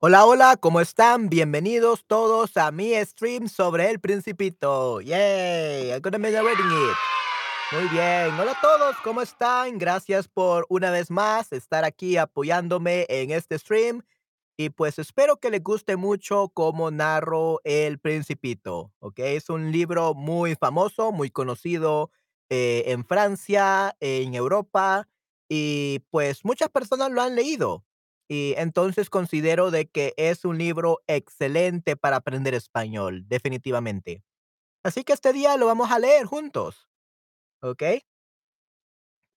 Hola, hola, ¿cómo están? Bienvenidos todos a mi stream sobre El Principito. Yay, I'm gonna be narrating it. Muy bien. Hola a todos, ¿cómo están? Gracias por una vez más estar aquí apoyándome en este stream. Y pues espero que les guste mucho cómo narro El Principito. ¿Ok? Es un libro muy famoso, muy conocido eh, en Francia, en Europa, y pues muchas personas lo han leído. Y entonces considero de que es un libro excelente para aprender español, definitivamente. Así que este día lo vamos a leer juntos. ¿Ok?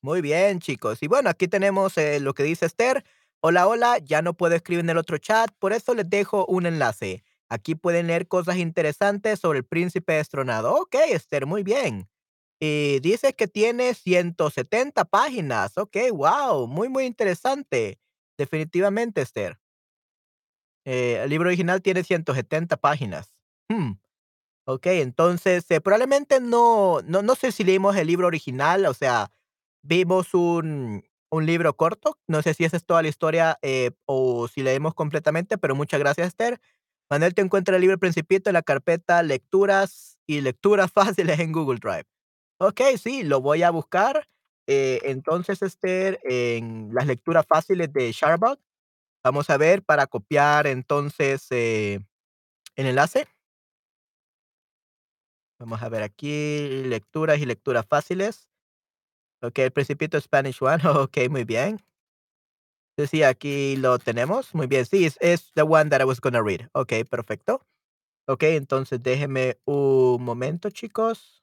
Muy bien, chicos. Y bueno, aquí tenemos eh, lo que dice Esther. Hola, hola, ya no puedo escribir en el otro chat, por eso les dejo un enlace. Aquí pueden leer cosas interesantes sobre el príncipe destronado. Ok, Esther, muy bien. Y dice que tiene 170 páginas. Ok, wow, muy, muy interesante. Definitivamente, Esther. Eh, el libro original tiene 170 páginas. Hmm, Ok, entonces eh, probablemente no, no, no sé si leímos el libro original, o sea, vimos un, un libro corto. No sé si esa es toda la historia eh, o si leemos completamente, pero muchas gracias, Esther. Manuel te encuentra el libro Principito en la carpeta Lecturas y Lecturas Fáciles en Google Drive. Ok, sí, lo voy a buscar. Eh, entonces, Esther, en las lecturas fáciles de Sharbot, vamos a ver para copiar entonces eh, el enlace. Vamos a ver aquí, lecturas y lecturas fáciles. Ok, el Principito Spanish One. Ok, muy bien. Sí, aquí lo tenemos. Muy bien. Sí, es, the one that I was gonna read. Ok, perfecto. Ok, entonces déjeme un momento, chicos.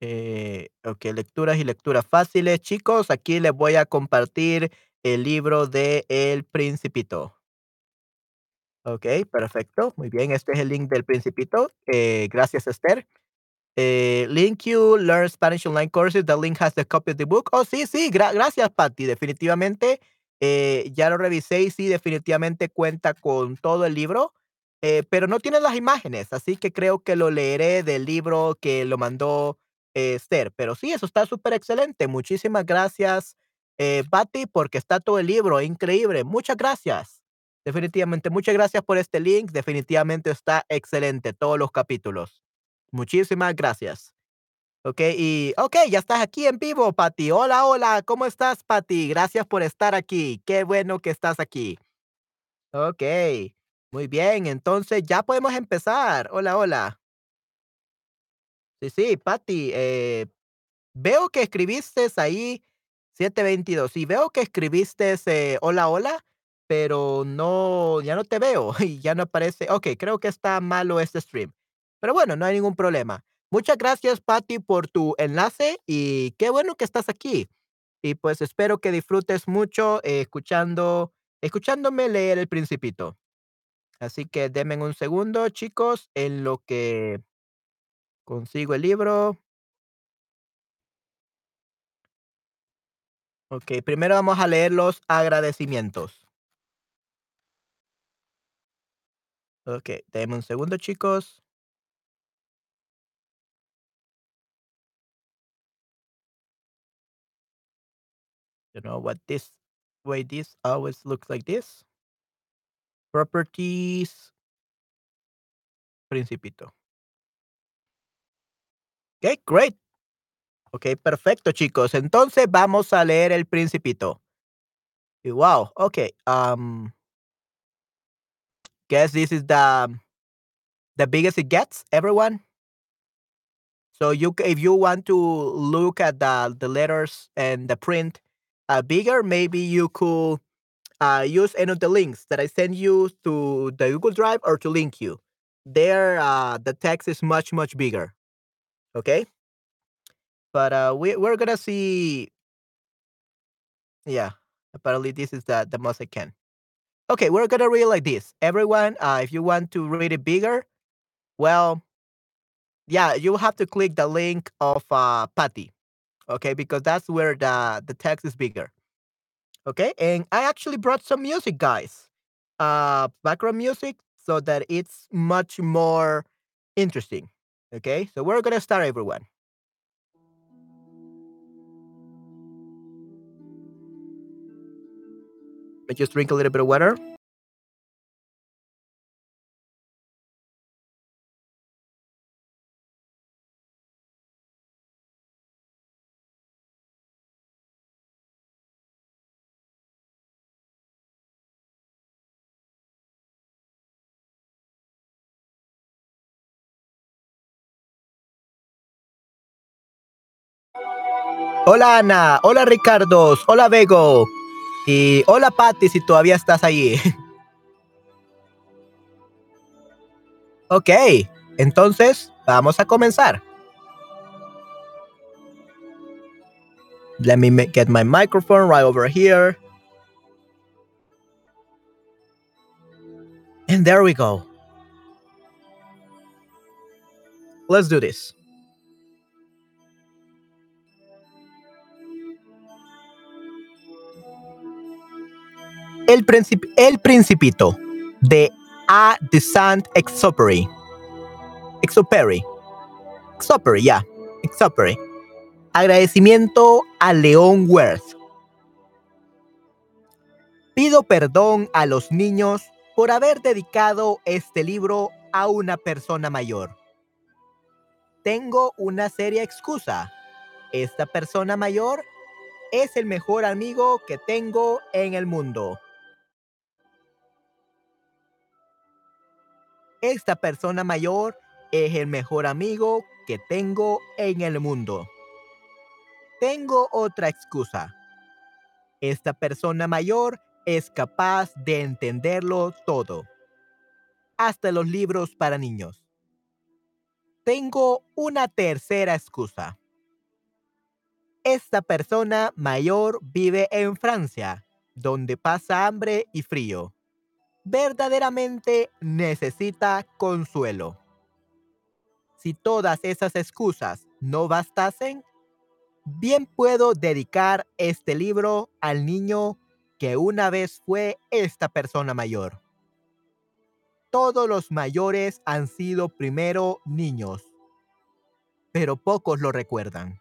Eh, ok, lecturas y lecturas fáciles. Chicos, aquí les voy a compartir el libro de El Principito. Ok, perfecto. Muy bien, este es el link del Principito. Eh, gracias, Esther. Eh, link you learn Spanish online courses. The link has the copy of the book. Oh, sí, sí, gra- gracias, Patty. Definitivamente, eh, ya lo revisé y sí, definitivamente cuenta con todo el libro, pero no tiene las imágenes, así que creo que lo leeré del libro que lo mandó eh. Pero sí, eso está súper excelente. Muchísimas gracias, eh, Patty, porque está todo el libro. Increíble. Muchas gracias. Definitivamente, muchas gracias por este link. Definitivamente está excelente, todos los capítulos. Muchísimas gracias. Okey, y okey, ya estás aquí en vivo, Patty. Hola, hola, ¿cómo estás, Patty? Gracias por estar aquí. Qué bueno que estás aquí. Okey, muy bien, entonces ya podemos empezar. Hola, hola. Sí, sí, Patty, eh, veo que escribiste ahí 722 y veo que escribiste, hola, hola, pero no, ya no te veo y ya no aparece. Okey, creo que está malo este stream. Pero bueno, no hay ningún problema. Muchas gracias, Patty, por tu enlace y qué bueno que estás aquí. Y pues espero que disfrutes mucho escuchando, escuchándome leer El Principito. Así que denme un segundo, chicos, en lo que consigo el libro. Ok, primero vamos a leer los agradecimientos. Ok, denme un segundo, chicos. You know what this way this always looks like this. Properties. Principito. Ok, great. Ok, perfecto, chicos. Entonces vamos a leer El Principito. Wow, ok. Um, guess this is the the biggest it gets, everyone. So you, if you want to look at the the letters and the print uh, bigger, maybe you could uh, use any of the links that I send you to the Google Drive or to link you. There, uh, the text is much much bigger. Okay, but uh, we we're gonna see. Yeah, apparently this is the the most I can. Okay, we're gonna read like this. Everyone, uh, if you want to read it bigger, well, yeah, you have to click the link of uh, Patty. Okay, because that's where the the text is bigger. Okay, and I actually brought some music, guys. Uh, background music, so that it's much more interesting. Okay, so we're gonna start, everyone. Let's just drink a little bit of water. Hola Ana, hola Ricardo, hola Vego y hola Patty si todavía estás allí. ok, entonces vamos a comenzar. Let me get my microphone right over here. And there we go. Let's do this. El, el Principito de A. de Saint-Exupéry. Exupéry. Exupéry, ya. Exupéry. Agradecimiento a León Worth. Pido perdón a los niños por haber dedicado este libro a una persona mayor. Tengo una seria excusa. Esta persona mayor es el mejor amigo que tengo en el mundo. Esta persona mayor es el mejor amigo que tengo en el mundo. Tengo otra excusa. Esta persona mayor es capaz de entenderlo todo, hasta los libros para niños. Tengo una tercera excusa. Esta persona mayor vive en Francia, donde pasa hambre y frío verdaderamente necesita consuelo. Si todas esas excusas no bastasen, bien puedo dedicar este libro al niño que una vez fue esta persona mayor. Todos los mayores han sido primero niños, pero pocos lo recuerdan.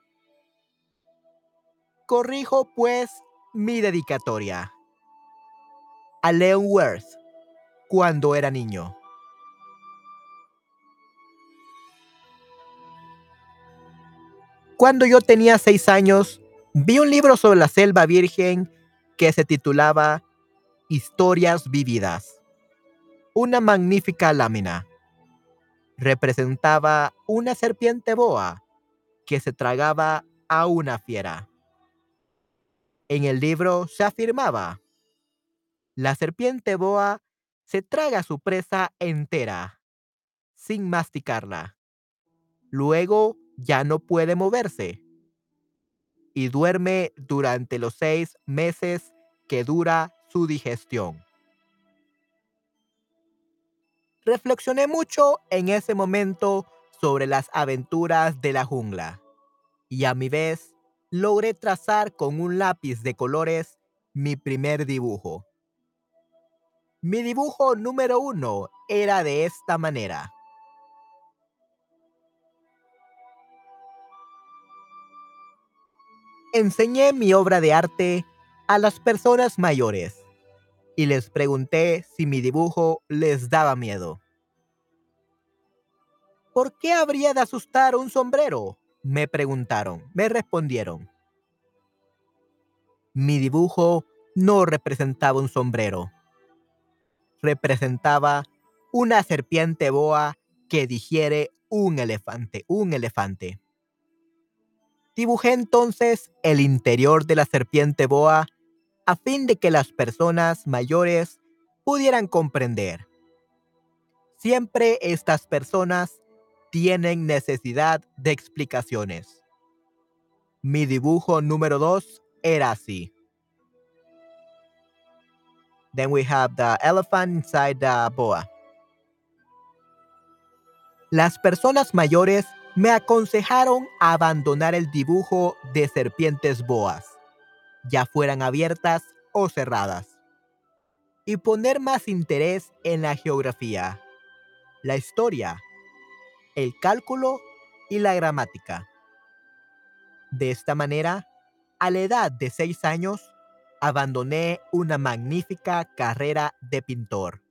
Corrijo pues mi dedicatoria. A Leon Worth, cuando era niño. Cuando yo tenía seis años, vi un libro sobre la selva virgen que se titulaba Historias vividas. Una magnífica lámina. Representaba una serpiente boa que se tragaba a una fiera. En el libro se afirmaba, la serpiente boa se traga su presa entera, sin masticarla. Luego ya no puede moverse y duerme durante los seis meses que dura su digestión. Reflexioné mucho en ese momento sobre las aventuras de la jungla y a mi vez logré trazar con un lápiz de colores mi primer dibujo. Mi dibujo número uno era de esta manera. Enseñé mi obra de arte a las personas mayores y les pregunté si mi dibujo les daba miedo. ¿Por qué habría de asustar un sombrero? Me preguntaron, me respondieron. Mi dibujo no representaba un sombrero representaba una serpiente boa que digiere un elefante, un elefante. Dibujé entonces el interior de la serpiente boa a fin de que las personas mayores pudieran comprender. Siempre estas personas tienen necesidad de explicaciones. Mi dibujo número 2 era así. Then we have the elephant inside the boa. Las personas mayores me aconsejaron abandonar el dibujo de serpientes boas, ya fueran abiertas o cerradas, y poner más interés en la geografía, la historia, el cálculo y la gramática. De esta manera, a la edad de seis años, abandoné una magnífica carrera de pintor.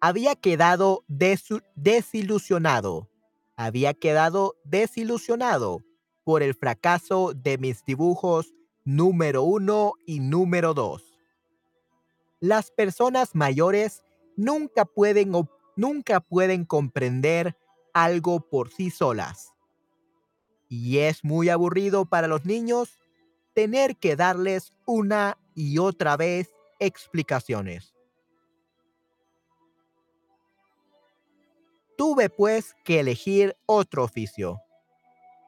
Había quedado desilusionado, había quedado desilusionado por el fracaso de mis dibujos número uno y número dos. Las personas mayores nunca pueden, nunca pueden comprender algo por sí solas. Y es muy aburrido para los niños tener que darles una y otra vez explicaciones. Tuve pues que elegir otro oficio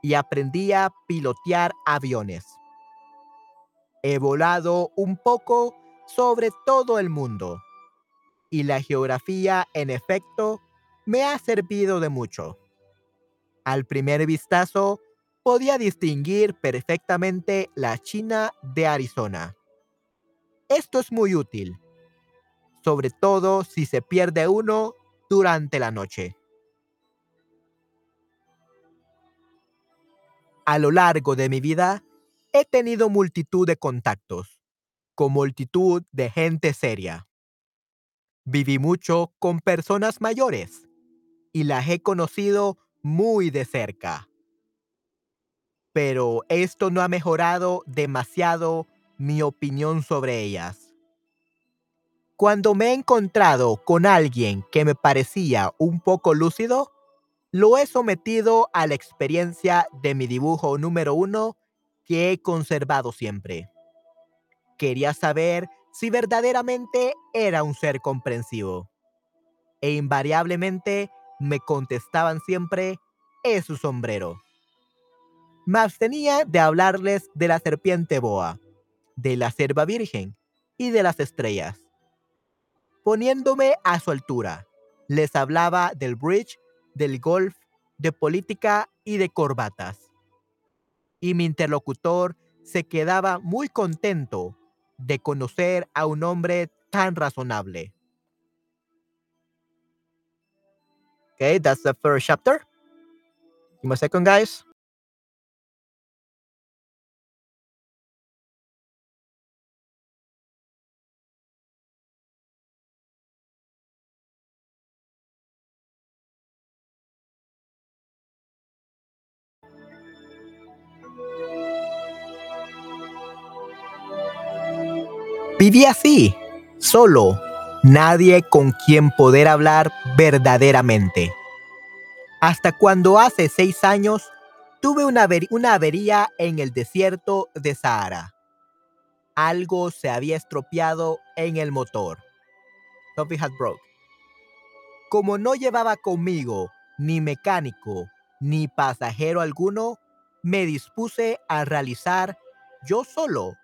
y aprendí a pilotear aviones. He volado un poco sobre todo el mundo y la geografía, en efecto, me ha servido de mucho. Al primer vistazo, podía distinguir perfectamente la China de Arizona. Esto es muy útil, sobre todo si se pierde uno durante la noche. A lo largo de mi vida, he tenido multitud de contactos, con multitud de gente seria. Viví mucho con personas mayores y las he conocido muy de cerca. Pero esto no ha mejorado demasiado mi opinión sobre ellas. Cuando me he encontrado con alguien que me parecía un poco lúcido, lo he sometido a la experiencia de mi dibujo número uno que he conservado siempre. Quería saber si verdaderamente era un ser comprensivo. E invariablemente me contestaban siempre, es su sombrero. Me abstenía de hablarles de la serpiente boa, de la cerva virgen y de las estrellas. Poniéndome a su altura, les hablaba del bridge, del golf, de política y de corbatas. Y mi interlocutor se quedaba muy contento de conocer a un hombre tan razonable. Okay, that's the first chapter. Me a second, guys. Viví así, solo, nadie con quien poder hablar verdaderamente. Hasta cuando hace seis años tuve una, avería en el desierto de Sahara. Algo se había estropeado en el motor. Something had broke. Como no llevaba conmigo ni mecánico ni pasajero alguno, me dispuse a realizar yo solo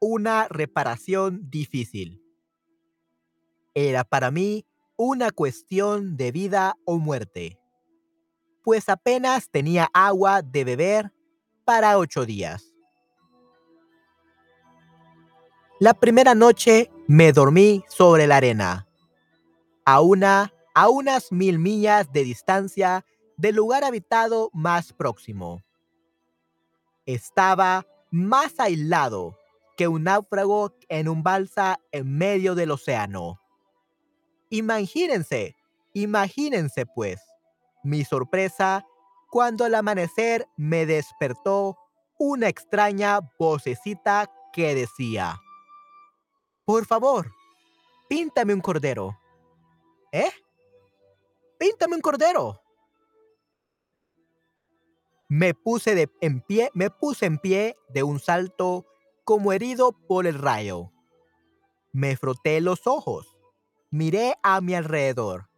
una reparación difícil. Era para mí una cuestión de vida o muerte, pues apenas tenía agua de beber para ocho días. La primera noche me dormí sobre la arena, a, una, a unas mil millas de distancia del lugar habitado más próximo. Estaba más aislado que un náufrago en un balsa en medio del océano. Imagínense, imagínense pues, mi sorpresa cuando al amanecer me despertó una extraña vocecita que decía, por favor, píntame un cordero. ¿Eh? Píntame un cordero. Me puse de, en pie, me puse en pie de un salto como herido por el rayo. Me froté los ojos, miré a mi alrededor.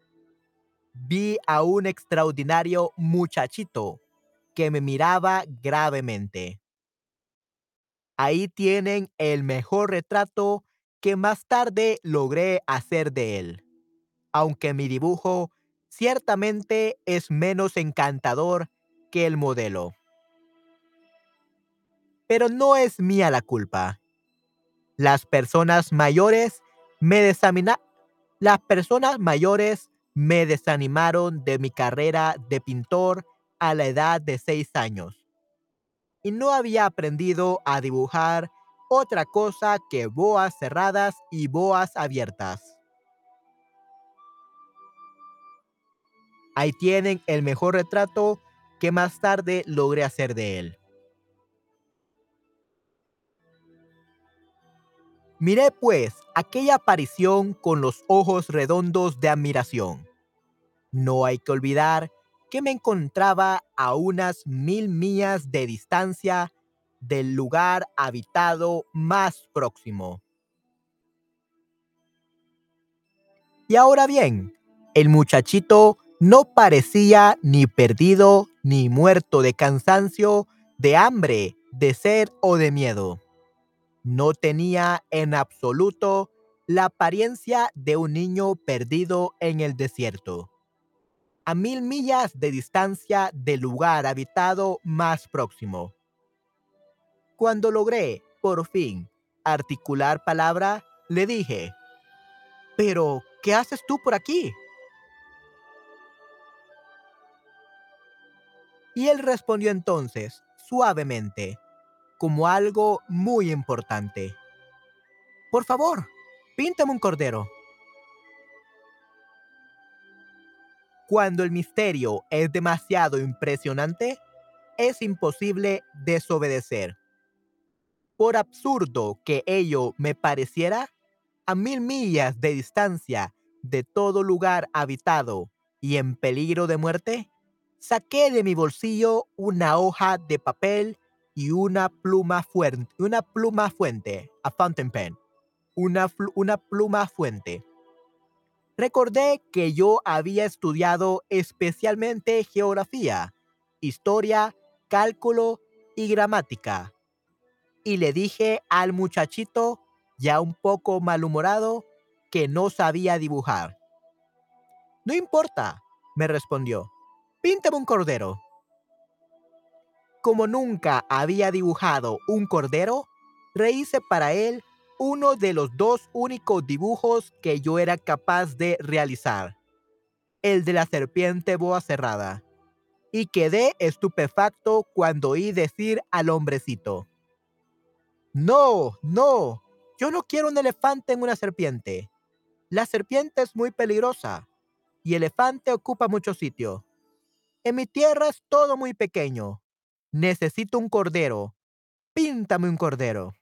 Vi a un extraordinario muchachito que me miraba gravemente. Ahí tienen el mejor retrato que más tarde logré hacer de él, aunque mi dibujo ciertamente es menos encantador que el modelo. Pero no es mía la culpa. Las personas mayores me las personas mayores me desanimaron de mi carrera de pintor a la edad de seis años. Y no había aprendido a dibujar otra cosa que boas cerradas y boas abiertas. Ahí tienen el mejor retrato que más tarde logré hacer de él. Miré pues aquella aparición con los ojos redondos de admiración. No hay que olvidar que me encontraba a unas mil millas de distancia del lugar habitado más próximo. Y ahora bien, el muchachito no parecía ni perdido ni muerto de cansancio, de hambre, de sed o de miedo. No tenía en absoluto la apariencia de un niño perdido en el desierto, a mil millas de distancia del lugar habitado más próximo. Cuando logré, por fin, articular palabra, le dije, Pero, ¿qué haces tú por aquí? Y él respondió entonces, suavemente, como algo muy importante. Por favor, píntame un cordero. Cuando el misterio es demasiado impresionante, es imposible desobedecer. Por absurdo que ello me pareciera, a mil millas de distancia de todo lugar habitado y en peligro de muerte, saqué de mi bolsillo una hoja de papel y una pluma fuente, una pluma fuente, a fountain pen, una, una pluma fuente. Recordé que yo había estudiado especialmente geografía, historia, cálculo y gramática. Y le dije al muchachito, ya un poco malhumorado, que no sabía dibujar. No importa, me respondió. Píntame un cordero. Como nunca había dibujado un cordero, rehice para él uno de los dos únicos dibujos que yo era capaz de realizar, el de la serpiente boa cerrada, y quedé estupefacto cuando oí decir al hombrecito, No, no, yo no quiero un elefante en una serpiente. La serpiente es muy peligrosa y el elefante ocupa mucho sitio. En mi tierra es todo muy pequeño. Necesito un cordero. Píntame un cordero.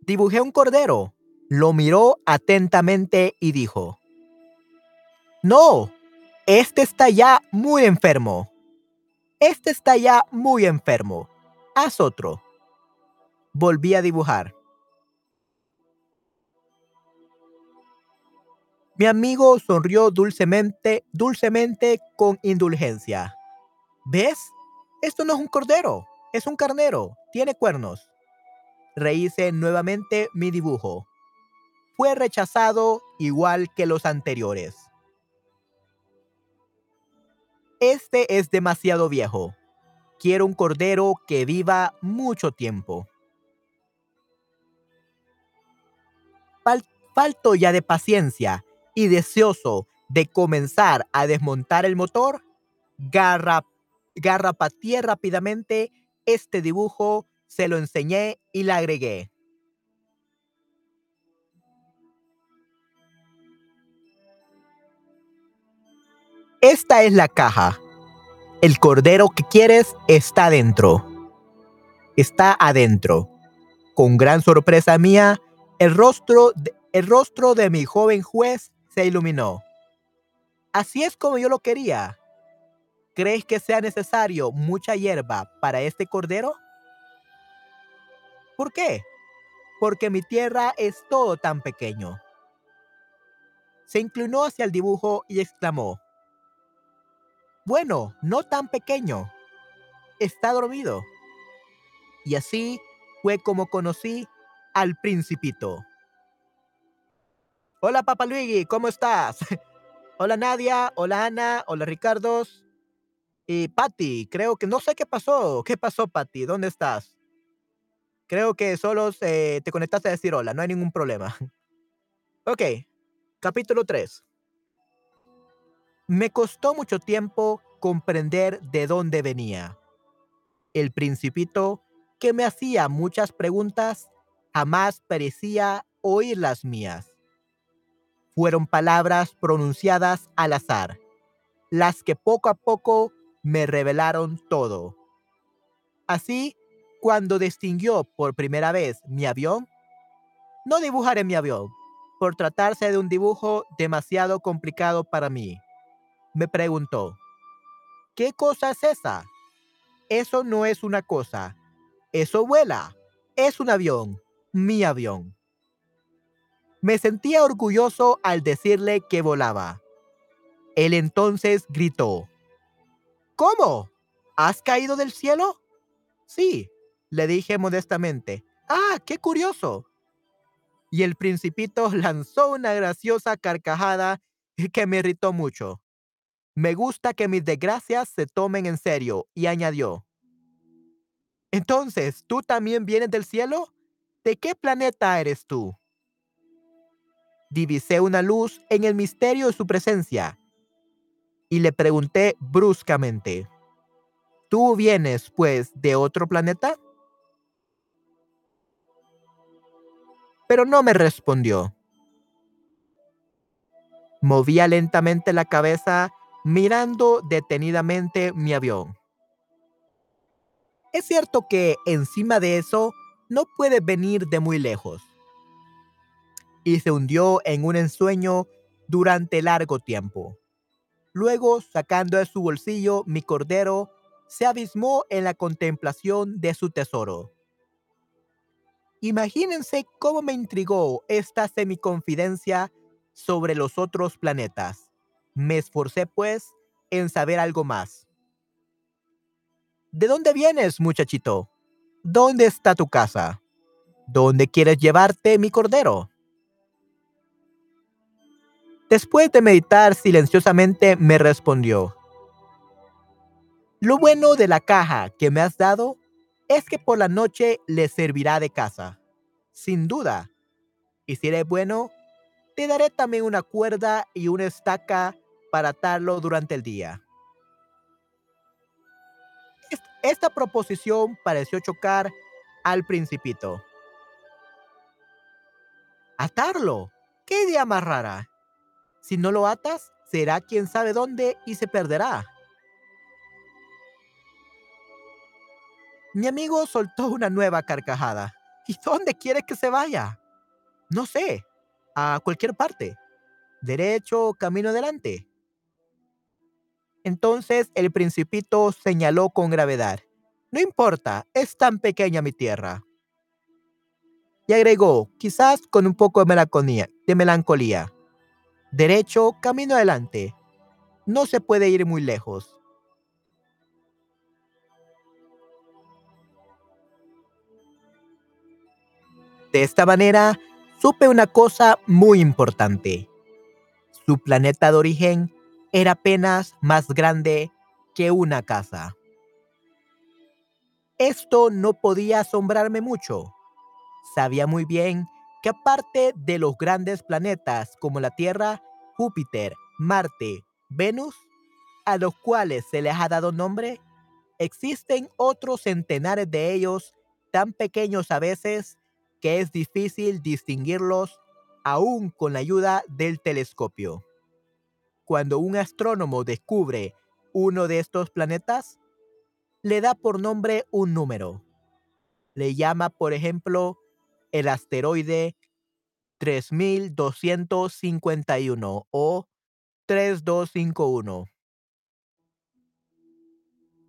Dibujé un cordero. Lo miró atentamente y dijo, No, este está ya muy enfermo. Este está ya muy enfermo. Haz otro. Volví a dibujar. Mi amigo sonrió dulcemente, dulcemente con indulgencia. ¿Ves? Esto no es un cordero, es un carnero, tiene cuernos. Rehice nuevamente mi dibujo. Fue rechazado igual que los anteriores. Este es demasiado viejo. Quiero un cordero que viva mucho tiempo. falto ya de paciencia y deseoso de comenzar a desmontar el motor, garra, rápidamente este dibujo, se lo enseñé y le agregué. Esta es la caja. El cordero que quieres está adentro. Está adentro. Con gran sorpresa mía, el rostro, el rostro de mi joven juez se iluminó. Así es como yo lo quería. ¿Crees que sea necesario mucha hierba para este cordero? ¿Por qué? Porque mi tierra es todo tan pequeño. Se inclinó hacia el dibujo y exclamó, Bueno, no tan pequeño. Está dormido. Y así fue como conocí al principito. Hola, Papa Luigi, ¿cómo estás? hola, Nadia. Hola, Ana. Hola, Ricardo. Y Patty, creo que no sé qué pasó. ¿Qué pasó, Patty? ¿Dónde estás? Creo que solo te conectaste a decir hola, no hay ningún problema. ok, capítulo 3. Me costó mucho tiempo comprender de dónde venía. El principito, que me hacía muchas preguntas, jamás parecía oír las mías. Fueron palabras pronunciadas al azar, las que poco a poco me revelaron todo. Así, cuando distinguió por primera vez mi avión, no dibujaré mi avión, por tratarse de un dibujo demasiado complicado para mí. Me preguntó, ¿qué cosa es esa? Eso no es una cosa, eso vuela, es un avión, mi avión. Me sentía orgulloso al decirle que volaba. Él entonces gritó, ¿Cómo? ¿Has caído del cielo? Sí, le dije modestamente. Ah, qué curioso. Y el principito lanzó una graciosa carcajada que me irritó mucho. Me gusta que mis desgracias se tomen en serio, y añadió. Entonces, ¿tú también vienes del cielo? ¿De qué planeta eres tú? Divisé una luz en el misterio de su presencia y le pregunté bruscamente, ¿tú vienes, pues, de otro planeta? Pero no me respondió. Movía lentamente la cabeza mirando detenidamente mi avión. Es cierto que encima de eso no puede venir de muy lejos. Y se hundió en un ensueño durante largo tiempo. Luego, sacando de su bolsillo mi cordero, se abismó en la contemplación de su tesoro. Imagínense cómo me intrigó esta semiconfidencia sobre los otros planetas. Me esforcé, pues, en saber algo más. ¿De dónde vienes, muchachito? ¿Dónde está tu casa? ¿Dónde quieres llevarte mi cordero? Después de meditar silenciosamente, me respondió, Lo bueno de la caja que me has dado es que por la noche le servirá de casa, sin duda. Y si eres bueno, te daré también una cuerda y una estaca para atarlo durante el día. Esta proposición pareció chocar al principito. ¿Atarlo? ¿Qué idea más rara? Si no lo atas, será quien sabe dónde y se perderá. Mi amigo soltó una nueva carcajada. ¿Y dónde quiere que se vaya? No sé, a cualquier parte. Derecho, camino adelante. Entonces el principito señaló con gravedad. No importa, es tan pequeña mi tierra. Y agregó, quizás con un poco de melancolía, de melancolía. Derecho, camino adelante. No se puede ir muy lejos. De esta manera, supe una cosa muy importante. Su planeta de origen era apenas más grande que una casa. Esto no podía asombrarme mucho. Sabía muy bien que aparte de los grandes planetas como la Tierra, Júpiter, Marte, Venus, a los cuales se les ha dado nombre, existen otros centenares de ellos tan pequeños a veces que es difícil distinguirlos aún con la ayuda del telescopio. Cuando un astrónomo descubre uno de estos planetas, le da por nombre un número. Le llama, por ejemplo, el asteroide 3251 o 3251.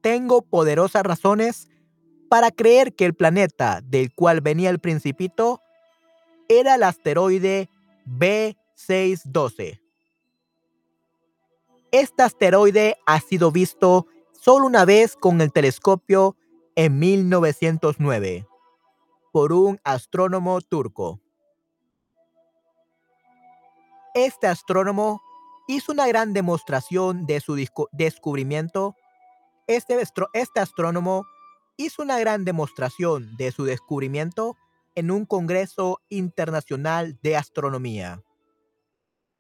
Tengo poderosas razones para creer que el planeta del cual venía el principito era el asteroide B612. Este asteroide ha sido visto solo una vez con el telescopio en 1909 por un astrónomo turco. Este astrónomo hizo una gran demostración de su descubrimiento. Este, este astrónomo hizo una gran demostración de su descubrimiento en un Congreso Internacional de Astronomía.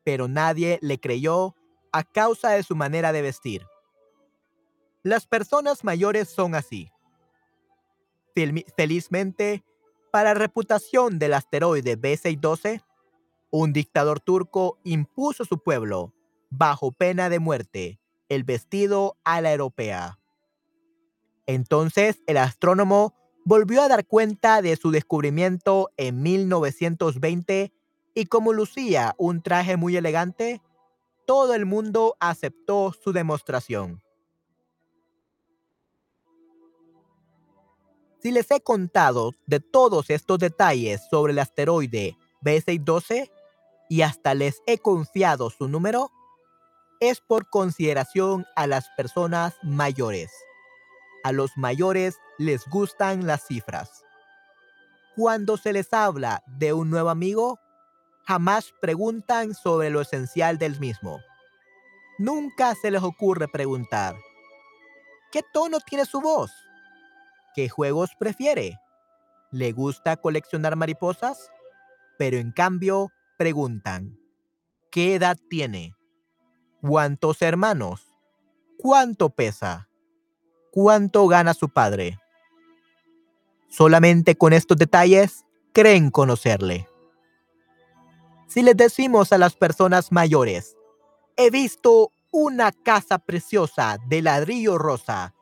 Pero nadie le creyó a causa de su manera de vestir. Las personas mayores son así. Felizmente, para reputación del asteroide B612, un dictador turco impuso a su pueblo, bajo pena de muerte, el vestido a la europea. Entonces el astrónomo volvió a dar cuenta de su descubrimiento en 1920 y como lucía un traje muy elegante, todo el mundo aceptó su demostración. Si les he contado de todos estos detalles sobre el asteroide B612 y hasta les he confiado su número, es por consideración a las personas mayores. A los mayores les gustan las cifras. Cuando se les habla de un nuevo amigo, jamás preguntan sobre lo esencial del mismo. Nunca se les ocurre preguntar, ¿qué tono tiene su voz? ¿Qué juegos prefiere? ¿Le gusta coleccionar mariposas? Pero en cambio preguntan, ¿qué edad tiene? ¿Cuántos hermanos? ¿Cuánto pesa? ¿Cuánto gana su padre? Solamente con estos detalles creen conocerle. Si les decimos a las personas mayores, he visto una casa preciosa de ladrillo rosa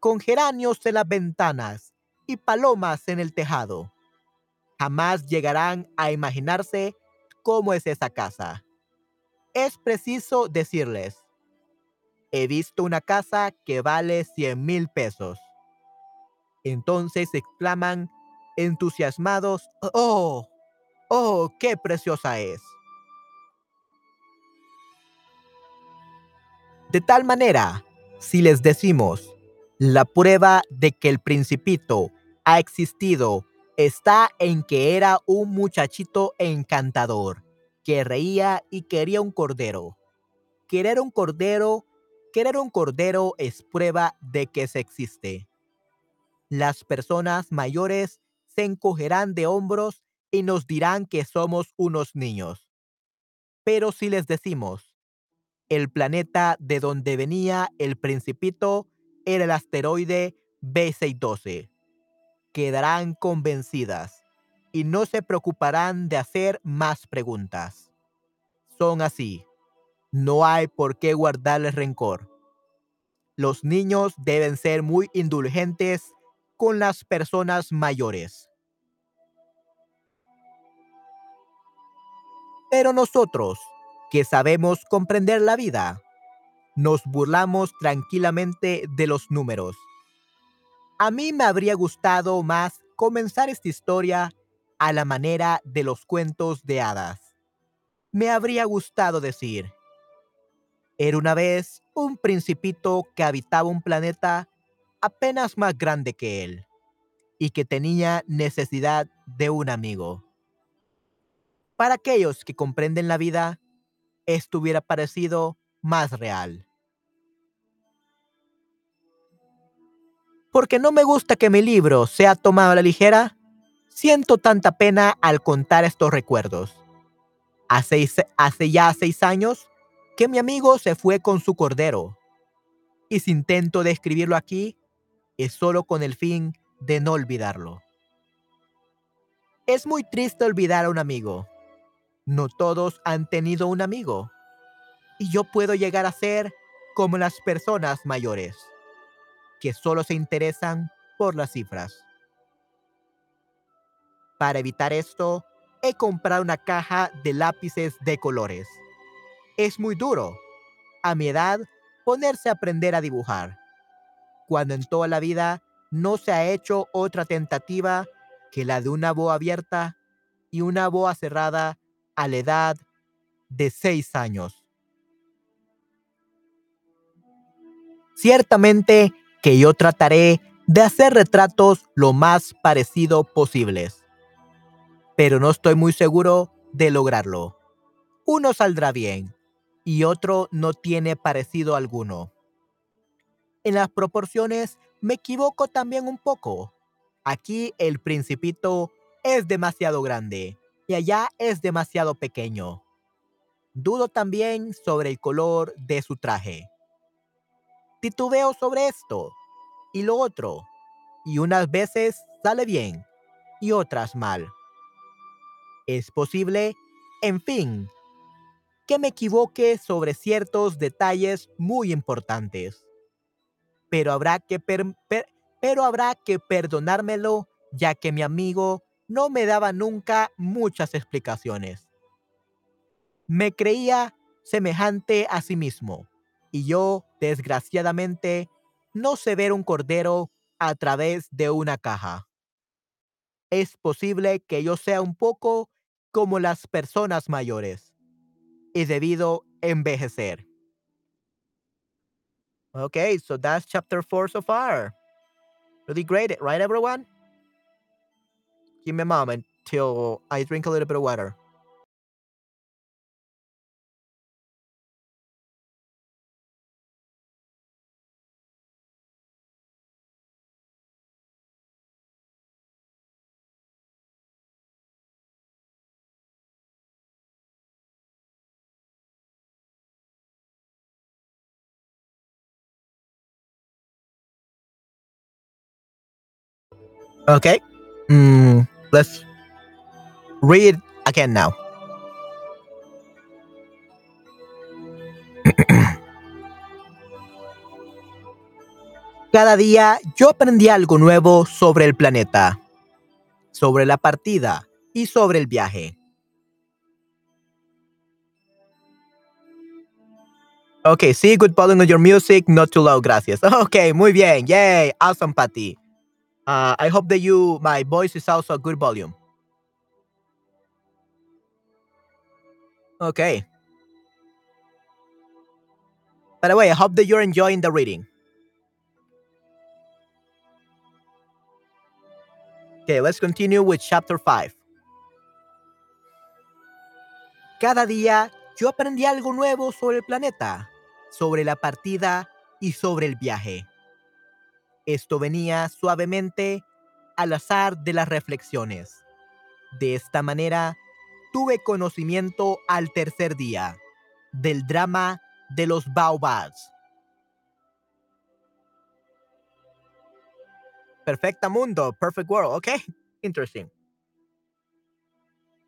con geranios en las ventanas y palomas en el tejado. Jamás llegarán a imaginarse cómo es esa casa. Es preciso decirles, he visto una casa que vale 100 mil pesos. Entonces exclaman entusiasmados, oh, oh, qué preciosa es. De tal manera, si les decimos, la prueba de que el principito ha existido está en que era un muchachito encantador, que reía y quería un cordero. Querer un cordero, querer un cordero es prueba de que se existe. Las personas mayores se encogerán de hombros y nos dirán que somos unos niños. Pero si les decimos, el planeta de donde venía el principito era el asteroide B612. Quedarán convencidas y no se preocuparán de hacer más preguntas. Son así. No hay por qué guardarles rencor. Los niños deben ser muy indulgentes con las personas mayores. Pero nosotros, que sabemos comprender la vida, nos burlamos tranquilamente de los números. A mí me habría gustado más comenzar esta historia a la manera de los cuentos de hadas. Me habría gustado decir, era una vez un principito que habitaba un planeta apenas más grande que él y que tenía necesidad de un amigo. Para aquellos que comprenden la vida, esto hubiera parecido más real. Porque no me gusta que mi libro sea tomado a la ligera, siento tanta pena al contar estos recuerdos. Hace, ya seis años que mi amigo se fue con su cordero, y si intento describirlo aquí, es solo con el fin de no olvidarlo. Es muy triste olvidar a un amigo. No todos han tenido un amigo. Y yo puedo llegar a ser como las personas mayores que solo se interesan por las cifras. Para evitar esto, he comprado una caja de lápices de colores. Es muy duro, a mi edad, ponerse a aprender a dibujar, cuando en toda la vida no se ha hecho otra tentativa que la de una boa abierta y una boa cerrada a la edad de seis años. Ciertamente que yo trataré de hacer retratos lo más parecido posibles. Pero no estoy muy seguro de lograrlo. Uno saldrá bien y otro no tiene parecido alguno. En las proporciones me equivoco también un poco. Aquí el principito es demasiado grande y allá es demasiado pequeño. Dudo también sobre el color de su traje titubeo sobre esto y lo otro, y unas veces sale bien y otras mal. Es posible, en fin, que me equivoque sobre ciertos detalles muy importantes. Pero habrá que, pero habrá que perdonármelo ya que mi amigo no me daba nunca muchas explicaciones. Me creía semejante a sí mismo y yo, desgraciadamente, no sé ver un cordero a través de una caja. Es posible que yo sea un poco como las personas mayores y debido envejecer. Okay, so that's chapter four so far. Really great, right, everyone? Give me a moment till I drink a little bit of water. Okay. Mm, let's read again now. Cada día yo aprendí algo nuevo sobre el planeta, sobre la partida y sobre el viaje. Okay, see, good volume of your music, not too low, gracias. Okay, muy bien, yay, awesome, Patty. Uh, I hope that you, my voice is also a good volume. Okay. By the way, I hope that you're enjoying the reading. Okay, let's continue with chapter 5. Cada día yo aprendí algo nuevo sobre el planeta, sobre la partida y sobre el viaje. Esto venía suavemente al azar de las reflexiones. De esta manera, tuve conocimiento al tercer día del drama de los baobabs. Perfecta mundo, perfect world, ok. Interesting.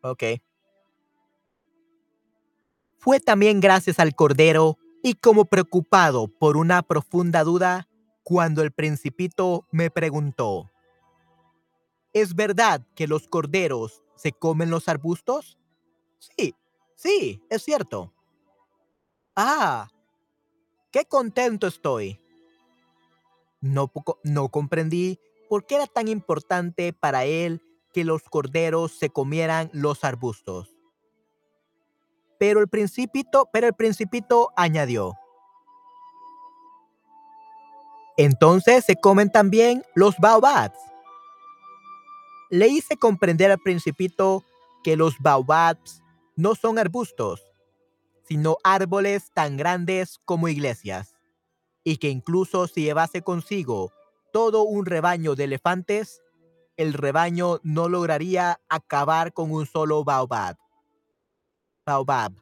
Ok. Fue también gracias al Cordero y como preocupado por una profunda duda, cuando el principito me preguntó, ¿es verdad que los corderos se comen los arbustos? Sí, sí, es cierto. Ah, qué contento estoy. No, no comprendí por qué era tan importante para él que los corderos se comieran los arbustos. Pero el principito, pero el principito añadió, entonces se comen también los baobabs. Le hice comprender al principito que los baobabs no son arbustos, sino árboles tan grandes como iglesias, y que incluso si llevase consigo todo un rebaño de elefantes, el rebaño no lograría acabar con un solo baobab. Baobab.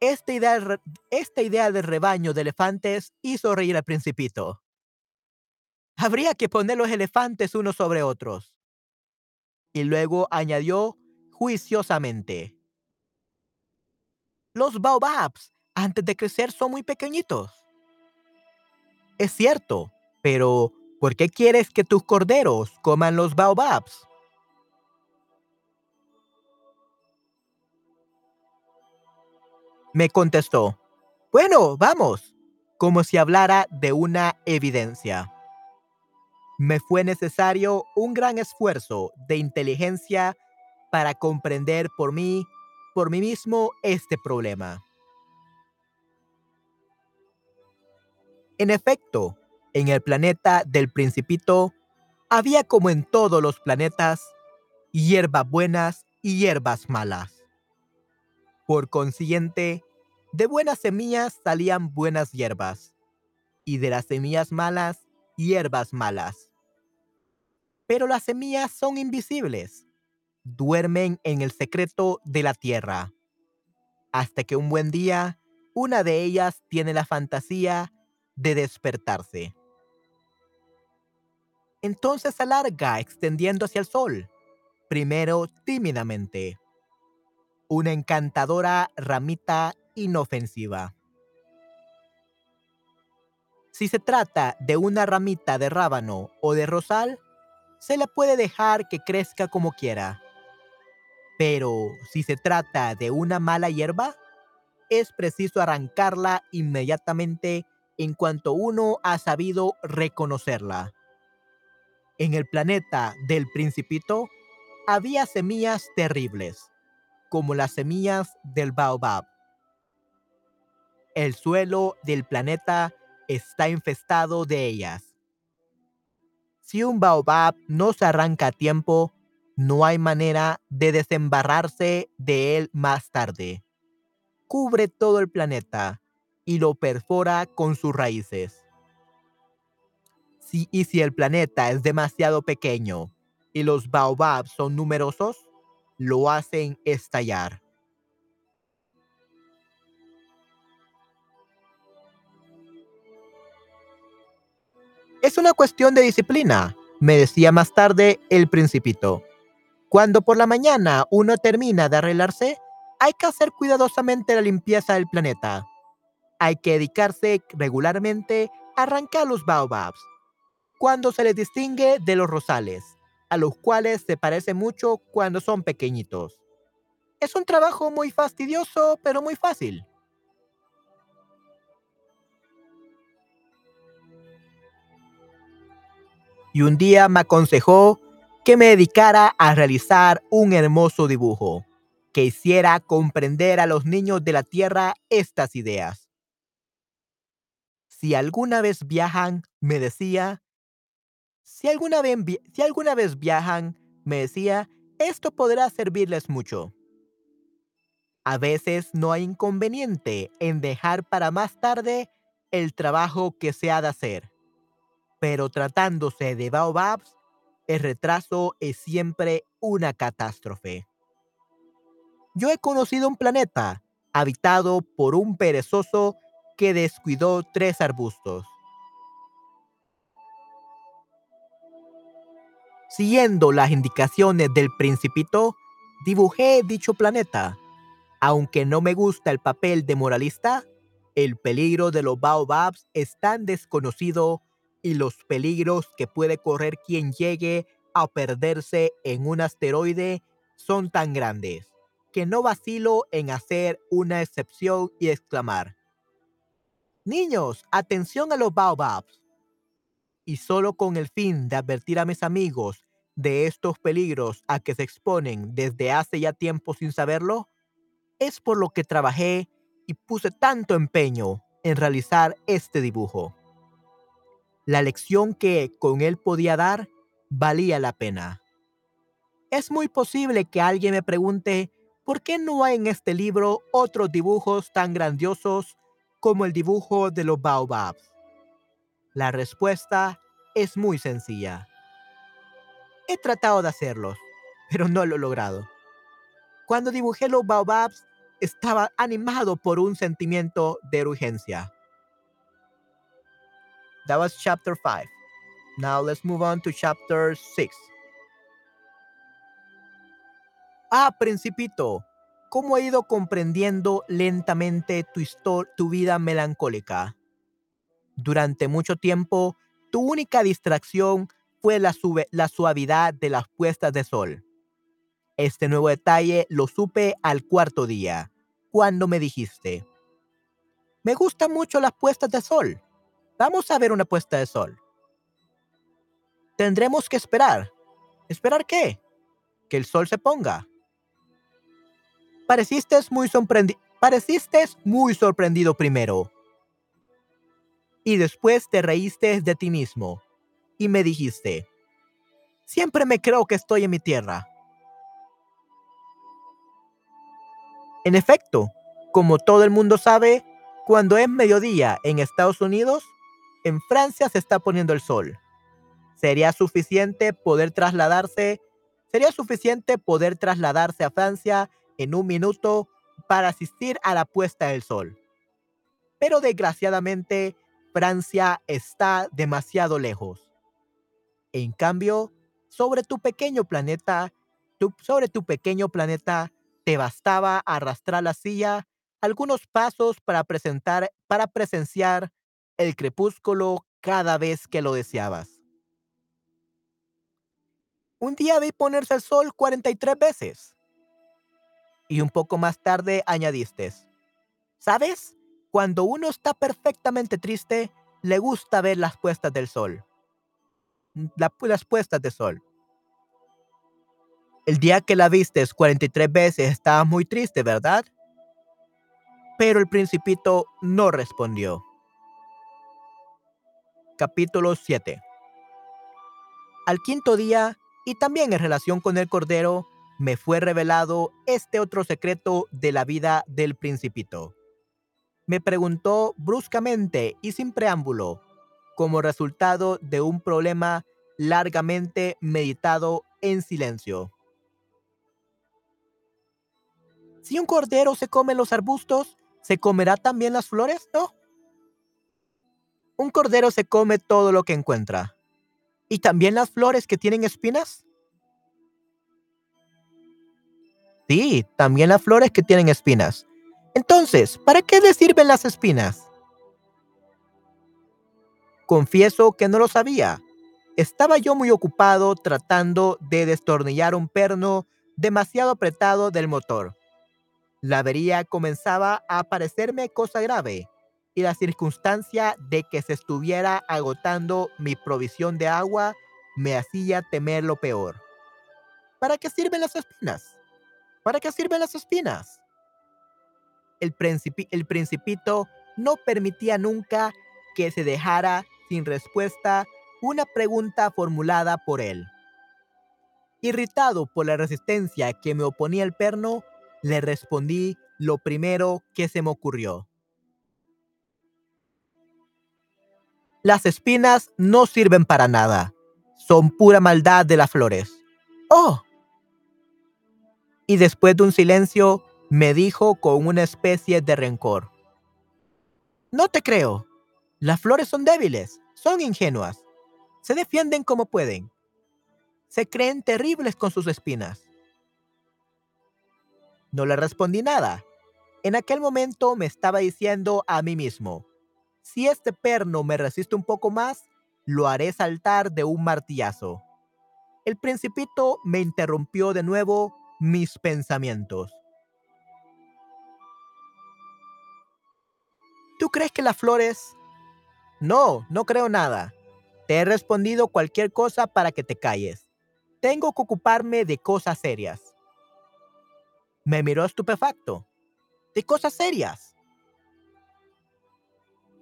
Esta idea, esta idea del rebaño de elefantes hizo reír al principito. Habría que poner los elefantes unos sobre otros. Y luego añadió juiciosamente. Los baobabs, antes de crecer, son muy pequeñitos. Es cierto, pero ¿por qué quieres que tus corderos coman los baobabs? Me contestó, bueno, vamos, como si hablara de una evidencia. Me fue necesario un gran esfuerzo de inteligencia para comprender por mí, por mí mismo, este problema. En efecto, en el planeta del principito había como en todos los planetas hierbas buenas y hierbas malas. Por consiguiente, de buenas semillas salían buenas hierbas, y de las semillas malas, hierbas malas. Pero las semillas son invisibles, duermen en el secreto de la tierra, hasta que un buen día una de ellas tiene la fantasía de despertarse. Entonces alarga extendiendo hacia el sol, primero tímidamente. Una encantadora ramita inofensiva. Si se trata de una ramita de rábano o de rosal, se la puede dejar que crezca como quiera. Pero si se trata de una mala hierba, es preciso arrancarla inmediatamente en cuanto uno ha sabido reconocerla. En el planeta del principito había semillas terribles, como las semillas del baobab. El suelo del planeta está infestado de ellas. Si un baobab no se arranca a tiempo, no hay manera de desembarrarse de él más tarde. Cubre todo el planeta y lo perfora con sus raíces. Si, y si el planeta es demasiado pequeño y los baobabs son numerosos, lo hacen estallar. Es una cuestión de disciplina, me decía más tarde el principito. Cuando por la mañana uno termina de arreglarse, hay que hacer cuidadosamente la limpieza del planeta. Hay que dedicarse regularmente a arrancar los baobabs, cuando se les distingue de los rosales, a los cuales se parece mucho cuando son pequeñitos. Es un trabajo muy fastidioso, pero muy fácil. y un día me aconsejó que me dedicara a realizar un hermoso dibujo que hiciera comprender a los niños de la Tierra estas ideas. Si alguna vez viajan, me decía, si alguna vez, viajan, me decía, esto podrá servirles mucho. A veces no hay inconveniente en dejar para más tarde el trabajo que se ha de hacer pero tratándose de baobabs, el retraso es siempre una catástrofe. Yo he conocido un planeta habitado por un perezoso que descuidó tres arbustos. Siguiendo las indicaciones del principito, dibujé dicho planeta. Aunque no me gusta el papel de moralista, el peligro de los baobabs es tan desconocido y los peligros que puede correr quien llegue a perderse en un asteroide son tan grandes que no vacilo en hacer una excepción y exclamar, Niños, atención a los baobabs. Y solo con el fin de advertir a mis amigos de estos peligros a que se exponen desde hace ya tiempo sin saberlo, es por lo que trabajé y puse tanto empeño en realizar este dibujo la lección que con él podía dar valía la pena. Es muy posible que alguien me pregunte por qué no hay en este libro otros dibujos tan grandiosos como el dibujo de los baobabs. La respuesta es muy sencilla. He tratado de hacerlos, pero no lo he logrado. Cuando dibujé los baobabs, estaba animado por un sentimiento de urgencia. That was chapter 5. Now let's move on to chapter 6. Ah, Principito, ¿cómo he ido comprendiendo lentamente tu, tu vida melancólica? Durante mucho tiempo, tu única distracción fue la, suavidad de las puestas de sol. Este nuevo detalle lo supe al cuarto día, cuando me dijiste, me gustan mucho las puestas de sol. Vamos a ver una puesta de sol. Tendremos que esperar. ¿Esperar qué? Que el sol se ponga. Pareciste Pareciste muy sorprendido primero. Y después te reíste de ti mismo. Y me dijiste, siempre me creo que estoy en mi tierra. En efecto, como todo el mundo sabe, cuando es mediodía en Estados Unidos, en Francia se está poniendo el sol. ¿Sería suficiente poder trasladarse? ¿Sería suficiente poder trasladarse a Francia en un minuto para asistir a la puesta del sol? Pero desgraciadamente Francia está demasiado lejos. En cambio, sobre tu pequeño planeta, sobre tu pequeño planeta, te bastaba arrastrar la silla algunos pasos para presentar, para presenciar el crepúsculo cada vez que lo deseabas. Un día vi ponerse el sol 43 veces. Y un poco más tarde añadiste, ¿sabes? Cuando uno está perfectamente triste, le gusta ver las puestas del sol. La- las puestas de sol. El día que la vistes 43 veces estabas muy triste, ¿verdad? Pero el principito no respondió. Capítulo 7 Al quinto día, y también en relación con el cordero, me fue revelado este otro secreto de la vida del principito. Me preguntó bruscamente y sin preámbulo, como resultado de un problema largamente meditado en silencio. Si un cordero se come los arbustos, ¿se comerá también las flores? No. Un cordero se come todo lo que encuentra. ¿Y también las flores que tienen espinas? Sí, también las flores que tienen espinas. Entonces, ¿para qué le sirven las espinas? Confieso que no lo sabía. Estaba yo muy ocupado tratando de destornillar un perno demasiado apretado del motor. La avería comenzaba a parecerme cosa grave y la circunstancia de que se estuviera agotando mi provisión de agua me hacía temer lo peor. ¿Para qué sirven las espinas? ¿Para qué sirven las espinas? El, principi- el principito no permitía nunca que se dejara sin respuesta una pregunta formulada por él. Irritado por la resistencia que me oponía el perno, le respondí lo primero que se me ocurrió. Las espinas no sirven para nada. Son pura maldad de las flores. ¡Oh! Y después de un silencio, me dijo con una especie de rencor. No te creo. Las flores son débiles, son ingenuas. Se defienden como pueden. Se creen terribles con sus espinas. No le respondí nada. En aquel momento me estaba diciendo a mí mismo, si este perno me resiste un poco más, lo haré saltar de un martillazo. El principito me interrumpió de nuevo mis pensamientos. ¿Tú crees que las flores... No, no creo nada. Te he respondido cualquier cosa para que te calles. Tengo que ocuparme de cosas serias. Me miró estupefacto. ¿De cosas serias?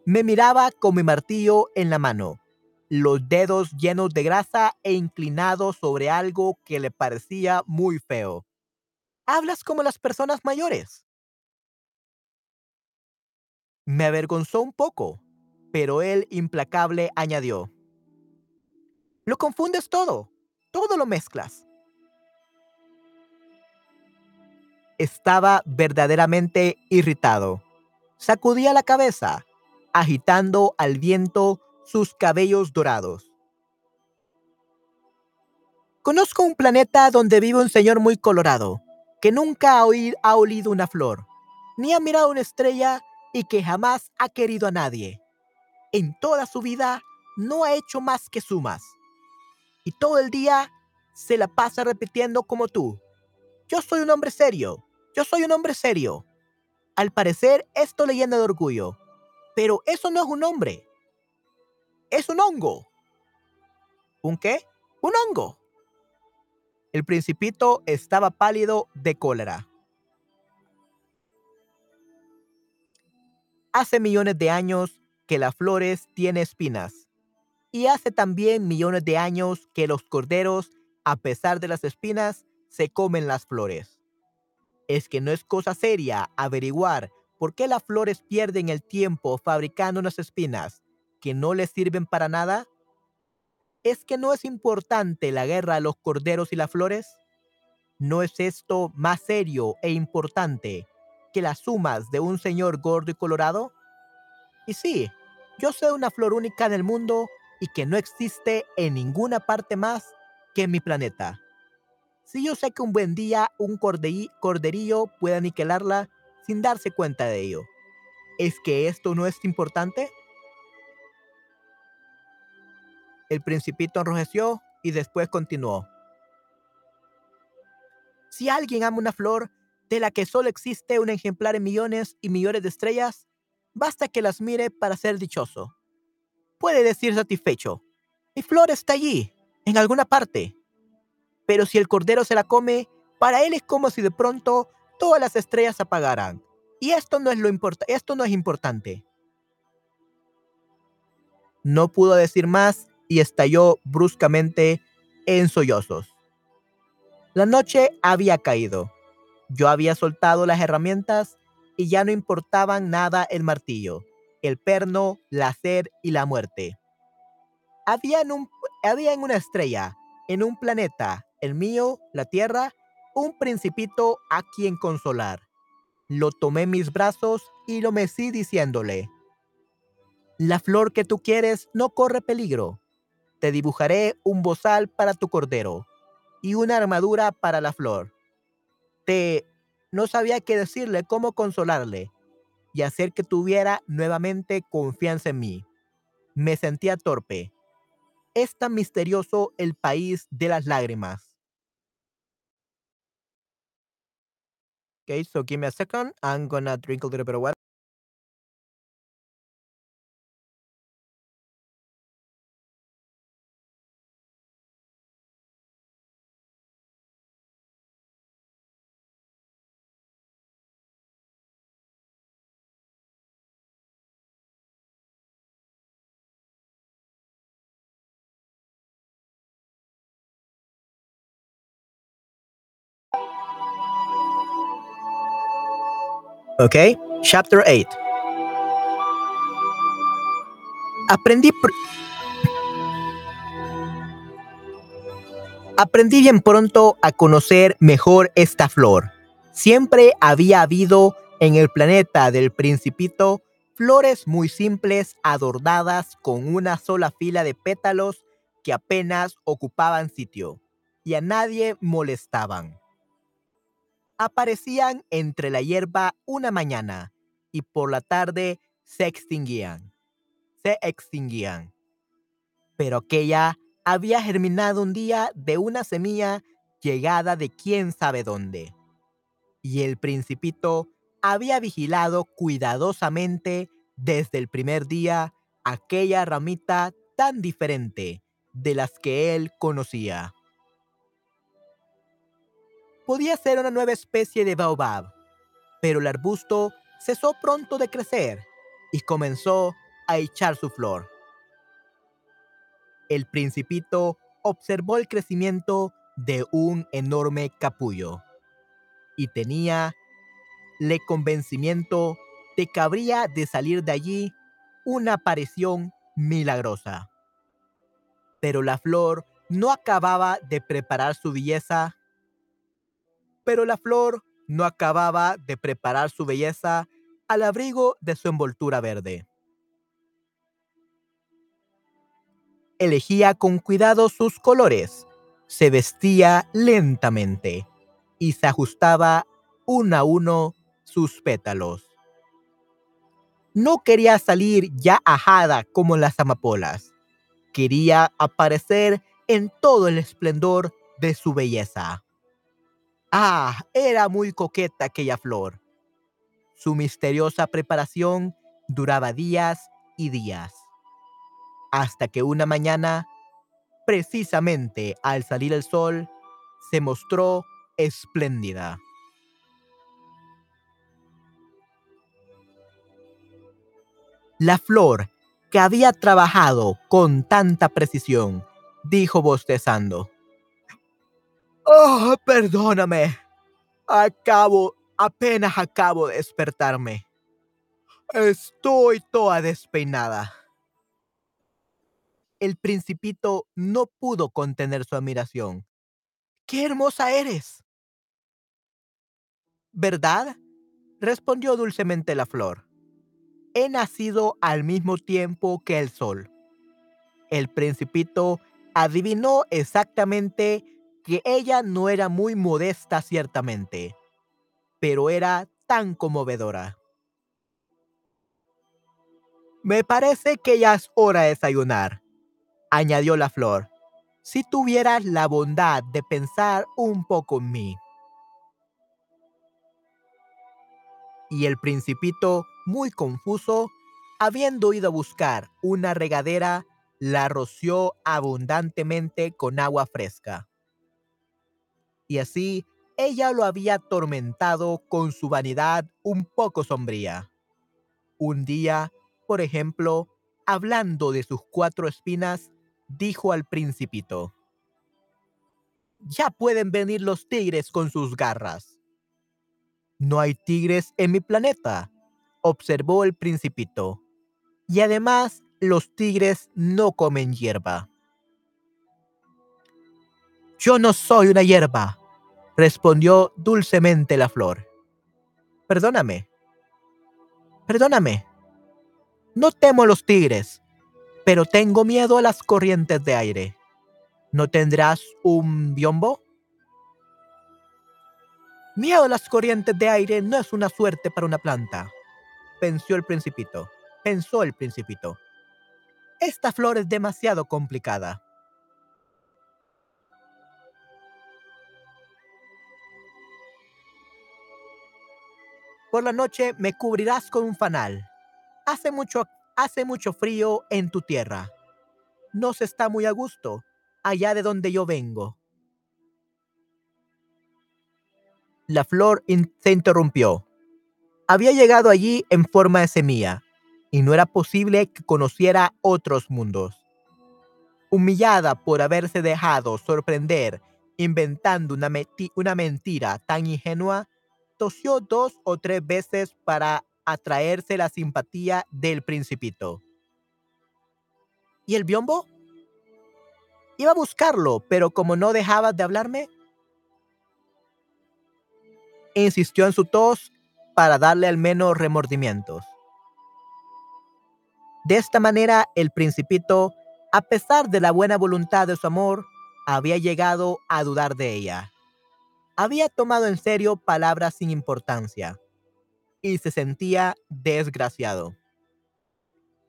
Me miraba con mi martillo en la mano, los dedos llenos de grasa e inclinados sobre algo que le parecía muy feo. Hablas como las personas mayores. Me avergonzó un poco, pero él implacable añadió. Lo confundes todo, todo lo mezclas. Estaba verdaderamente irritado. Sacudía la cabeza, agitando al viento sus cabellos dorados. Conozco un planeta donde vive un señor muy colorado, que nunca ha, oí- ha olido una flor, ni ha mirado una estrella y que jamás ha querido a nadie. En toda su vida no ha hecho más que sumas. Y todo el día se la pasa repitiendo como tú. Yo soy un hombre serio. Yo soy un hombre serio. Al parecer esto le llena de orgullo. Pero eso no es un hombre. Es un hongo. ¿Un qué? Un hongo. El principito estaba pálido de cólera. Hace millones de años que las flores tienen espinas. Y hace también millones de años que los corderos, a pesar de las espinas, se comen las flores. Es que no es cosa seria averiguar por qué las flores pierden el tiempo fabricando unas espinas que no les sirven para nada. ¿Es que no es importante la guerra a los corderos y las flores? ¿No es esto más serio e importante que las sumas de un señor gordo y colorado? Y sí, yo soy una flor única en el mundo y que no existe en ninguna parte más que en mi planeta. Si yo sé que un buen día un corderillo puede aniquilarla sin darse cuenta de ello, ¿es que esto no es importante? El principito enrojeció y después continuó. Si alguien ama una flor de la que solo existe un ejemplar en millones y millones de estrellas, basta que las mire para ser dichoso. Puede decir satisfecho, mi flor está allí, en alguna parte. Pero si el cordero se la come, para él es como si de pronto todas las estrellas se apagaran. Y esto no es lo esto no es importante. No pudo decir más y estalló bruscamente en sollozos. La noche había caído. Yo había soltado las herramientas y ya no importaban nada el martillo, el perno, la sed y la muerte. Había en, un, había en una estrella, en un planeta, el mío, la Tierra, un principito a quien consolar. Lo tomé en mis brazos y lo mecí diciéndole, la flor que tú quieres no corre peligro te dibujaré un bozal para tu cordero y una armadura para la flor. No sabía qué decirle, cómo consolarle y hacer que tuviera nuevamente confianza en mí. Me sentía torpe. Es tan misterioso el país de las lágrimas. Okay, so give me a second. I'm gonna drink a little bit of water. Ok, chapter 8. Aprendí, aprendí bien pronto a conocer mejor esta flor. Siempre había habido en el planeta del principito flores muy simples adornadas con una sola fila de pétalos que apenas ocupaban sitio y a nadie molestaban aparecían entre la hierba una mañana y por la tarde se extinguían. Se extinguían. Pero aquella había germinado un día de una semilla llegada de quién sabe dónde. Y el principito había vigilado cuidadosamente desde el primer día aquella ramita tan diferente de las que él conocía podía ser una nueva especie de baobab, pero el arbusto cesó pronto de crecer y comenzó a echar su flor. El principito observó el crecimiento de un enorme capullo y tenía le convencimiento de que habría de salir de allí una aparición milagrosa. Pero la flor no acababa de preparar su belleza pero la flor no acababa de preparar su belleza al abrigo de su envoltura verde. Elegía con cuidado sus colores, se vestía lentamente y se ajustaba uno a uno sus pétalos. No quería salir ya ajada como las amapolas. Quería aparecer en todo el esplendor de su belleza. Ah, era muy coqueta aquella flor. Su misteriosa preparación duraba días y días. Hasta que una mañana, precisamente al salir el sol, se mostró espléndida. La flor que había trabajado con tanta precisión, dijo bostezando. Oh, perdóname. Acabo, apenas acabo de despertarme. Estoy toda despeinada. El principito no pudo contener su admiración. ¡Qué hermosa eres! ¿Verdad? respondió dulcemente la flor. He nacido al mismo tiempo que el sol. El principito adivinó exactamente que ella no era muy modesta ciertamente, pero era tan conmovedora. Me parece que ya es hora de desayunar, añadió la flor, si tuvieras la bondad de pensar un poco en mí. Y el principito, muy confuso, habiendo ido a buscar una regadera, la roció abundantemente con agua fresca. Y así ella lo había atormentado con su vanidad un poco sombría. Un día, por ejemplo, hablando de sus cuatro espinas, dijo al principito, Ya pueden venir los tigres con sus garras. No hay tigres en mi planeta, observó el principito. Y además, los tigres no comen hierba. Yo no soy una hierba, respondió dulcemente la flor. Perdóname. Perdóname. No temo a los tigres, pero tengo miedo a las corrientes de aire. ¿No tendrás un biombo? Miedo a las corrientes de aire no es una suerte para una planta, pensó el principito. Pensó el principito. Esta flor es demasiado complicada. Por la noche me cubrirás con un fanal. Hace mucho, hace mucho frío en tu tierra. No se está muy a gusto allá de donde yo vengo. La flor se interrumpió. Había llegado allí en forma de semilla y no era posible que conociera otros mundos. Humillada por haberse dejado sorprender inventando una, una mentira tan ingenua, tosió dos o tres veces para atraerse la simpatía del principito. ¿Y el biombo? Iba a buscarlo, pero como no dejaba de hablarme, insistió en su tos para darle al menos remordimientos. De esta manera, el principito, a pesar de la buena voluntad de su amor, había llegado a dudar de ella. Había tomado en serio palabras sin importancia y se sentía desgraciado.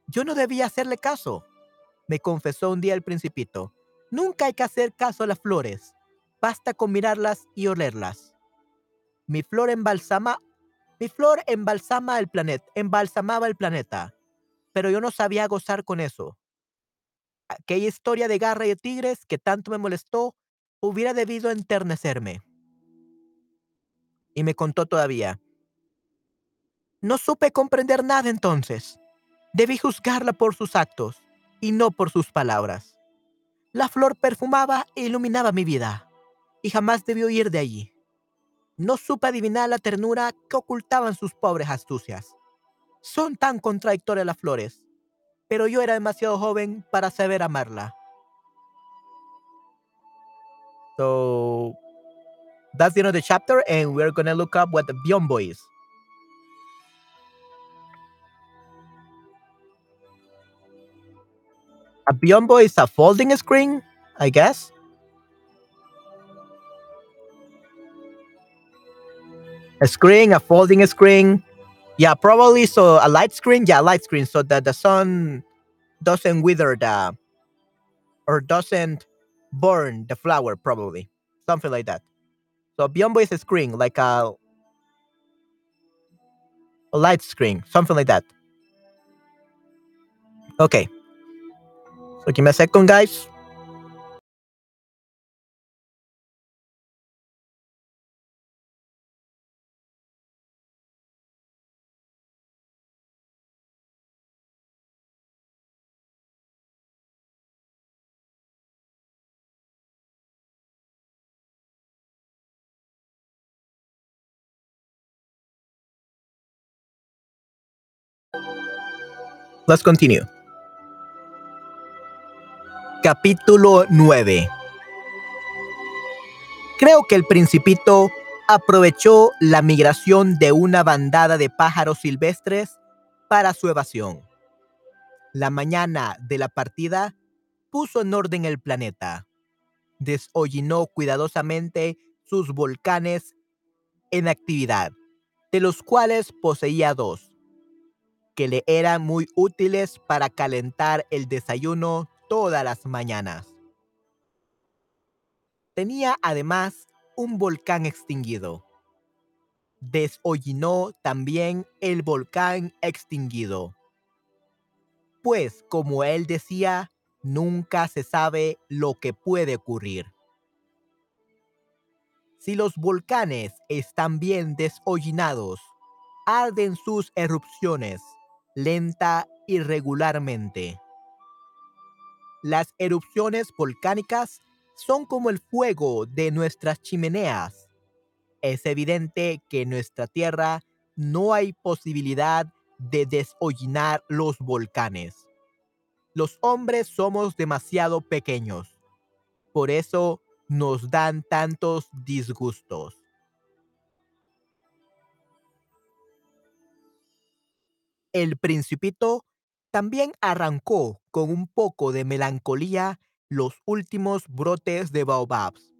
Yo no debía hacerle caso, me confesó un día el principito. Nunca hay que hacer caso a las flores. Basta con mirarlas y olerlas. Mi flor embalsama, mi flor embalsama el planeta, embalsamaba el planeta pero yo no sabía gozar con eso. Aquella historia de garra y de tigres que tanto me molestó hubiera debido enternecerme. Y me contó todavía. No supe comprender nada entonces. Debí juzgarla por sus actos y no por sus palabras. La flor perfumaba e iluminaba mi vida y jamás debió ir de allí. No supe adivinar la ternura que ocultaban sus pobres astucias. Son tan contradictorias las flores, pero yo era demasiado joven para saber amarla. So that's the end of the chapter, and we're gonna look up what the Biombo is. A Biombo is a folding screen, I guess. A screen, a folding screen. Yeah, probably so a light screen. Yeah, light screen, so that the sun doesn't wither the or doesn't burn the flower, probably something like that. So biombo is a screen, like a a light screen, something like that. Okay. So give me a second, guys. Let's continue. Capítulo 9. Creo que el principito aprovechó la migración de una bandada de pájaros silvestres para su evasión. La mañana de la partida puso en orden el planeta. Deshollinó cuidadosamente sus volcanes en actividad, de los cuales poseía dos, que le eran muy útiles para calentar el desayuno todas las mañanas. Tenía además un volcán extinguido. Deshollinó también el volcán extinguido. Pues, como él decía, nunca se sabe lo que puede ocurrir. Si los volcanes están bien deshollinados, arden sus erupciones lenta y regularmente. Las erupciones volcánicas son como el fuego de nuestras chimeneas. Es evidente que en nuestra Tierra no hay posibilidad de deshollinar los volcanes. Los hombres somos demasiado pequeños. Por eso nos dan tantos disgustos. El principito también arrancó con un poco de melancolía los últimos brotes de baobabs.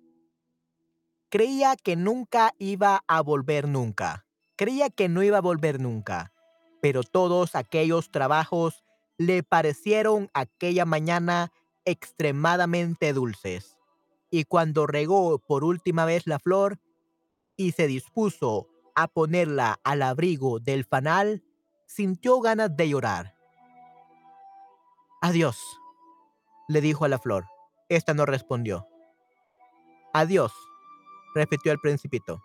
Creía que nunca iba a volver nunca. Creía que no iba a volver nunca. Pero todos aquellos trabajos le parecieron aquella mañana extremadamente dulces. Y cuando regó por última vez la flor y se dispuso a ponerla al abrigo del fanal, sintió ganas de llorar. Adiós, le dijo a la flor. Esta no respondió. Adiós, repitió el principito.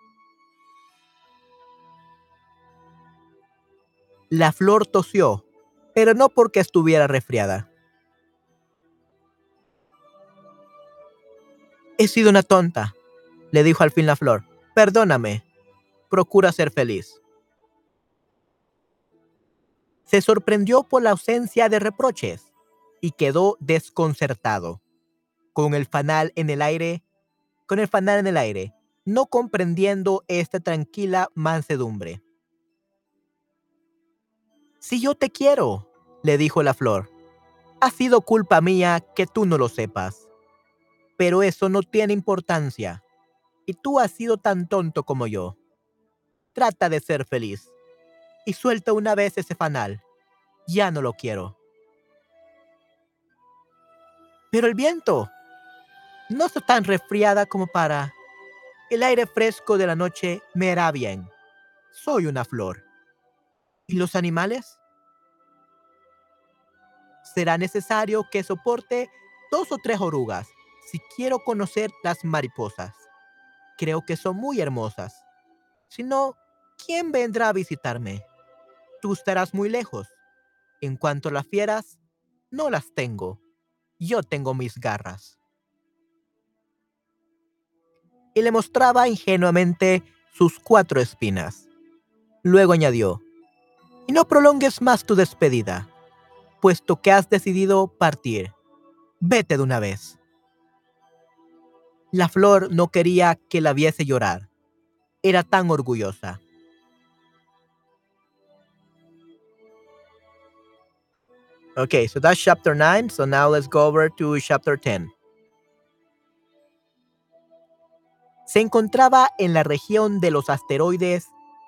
La flor tosió, pero no porque estuviera resfriada. He sido una tonta, le dijo al fin la flor. Perdóname. Procura ser feliz. Se sorprendió por la ausencia de reproches y quedó desconcertado. Con el fanal en el aire, con el fanal en el aire, no comprendiendo esta tranquila mansedumbre. Si yo te quiero, le dijo la flor, ha sido culpa mía que tú no lo sepas. Pero eso no tiene importancia, y tú has sido tan tonto como yo. Trata de ser feliz, y suelta una vez ese fanal. Ya no lo quiero. Pero el viento no está tan resfriada como para... El aire fresco de la noche me hará bien. Soy una flor. ¿Y los animales? Será necesario que soporte dos o tres orugas si quiero conocer las mariposas. Creo que son muy hermosas. Si no, ¿quién vendrá a visitarme? Tú estarás muy lejos. En cuanto a las fieras, no las tengo yo tengo mis garras. Y le mostraba ingenuamente sus cuatro espinas. Luego añadió, y no prolongues más tu despedida, puesto que has decidido partir. Vete de una vez. La flor no quería que la viese llorar. Era tan orgullosa. Okay, so that's chapter 9. So now let's go over to chapter 10. Se encontraba en la región de los asteroides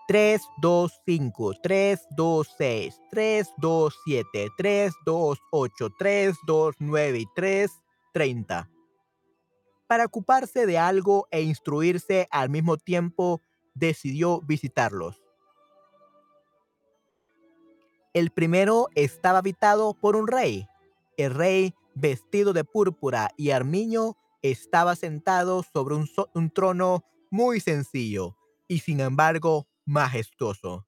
325, 326, 327, 328, 329 y 330. Para ocuparse de algo e instruirse al mismo tiempo, decidió visitarlos. El primero estaba habitado por un rey. El rey, vestido de púrpura y armiño, estaba sentado sobre un, trono muy sencillo y sin embargo majestuoso.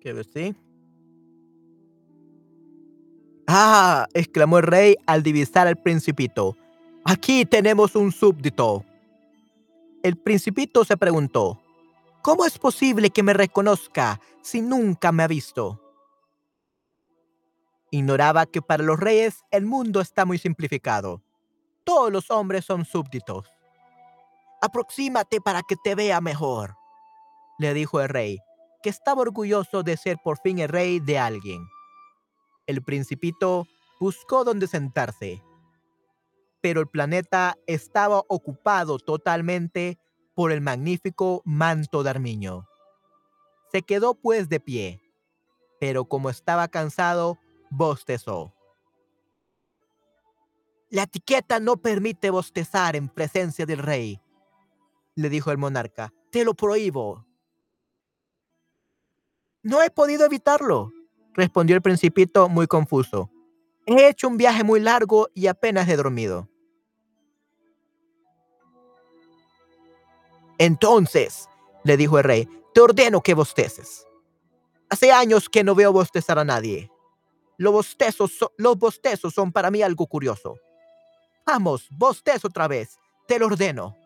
¿Qué ves? ¡Ah! exclamó el rey al divisar al principito. Aquí tenemos un súbdito. El principito se preguntó, ¿cómo es posible que me reconozca si nunca me ha visto? Ignoraba que para los reyes el mundo está muy simplificado. Todos los hombres son súbditos. Aproxímate para que te vea mejor, le dijo el rey, que estaba orgulloso de ser por fin el rey de alguien. El principito buscó dónde sentarse, pero el planeta estaba ocupado totalmente por el magnífico manto de armiño. Se quedó pues de pie, pero como estaba cansado, bostezó. La etiqueta no permite bostezar en presencia del rey, le dijo el monarca. Te lo prohíbo. No he podido evitarlo, respondió el principito muy confuso. He hecho un viaje muy largo y apenas he dormido. Entonces, le dijo el rey, te ordeno que bosteces. Hace años que no veo bostezar a nadie. Los bostezos, son para mí algo curioso. Vamos, bostezo otra vez. Te lo ordeno.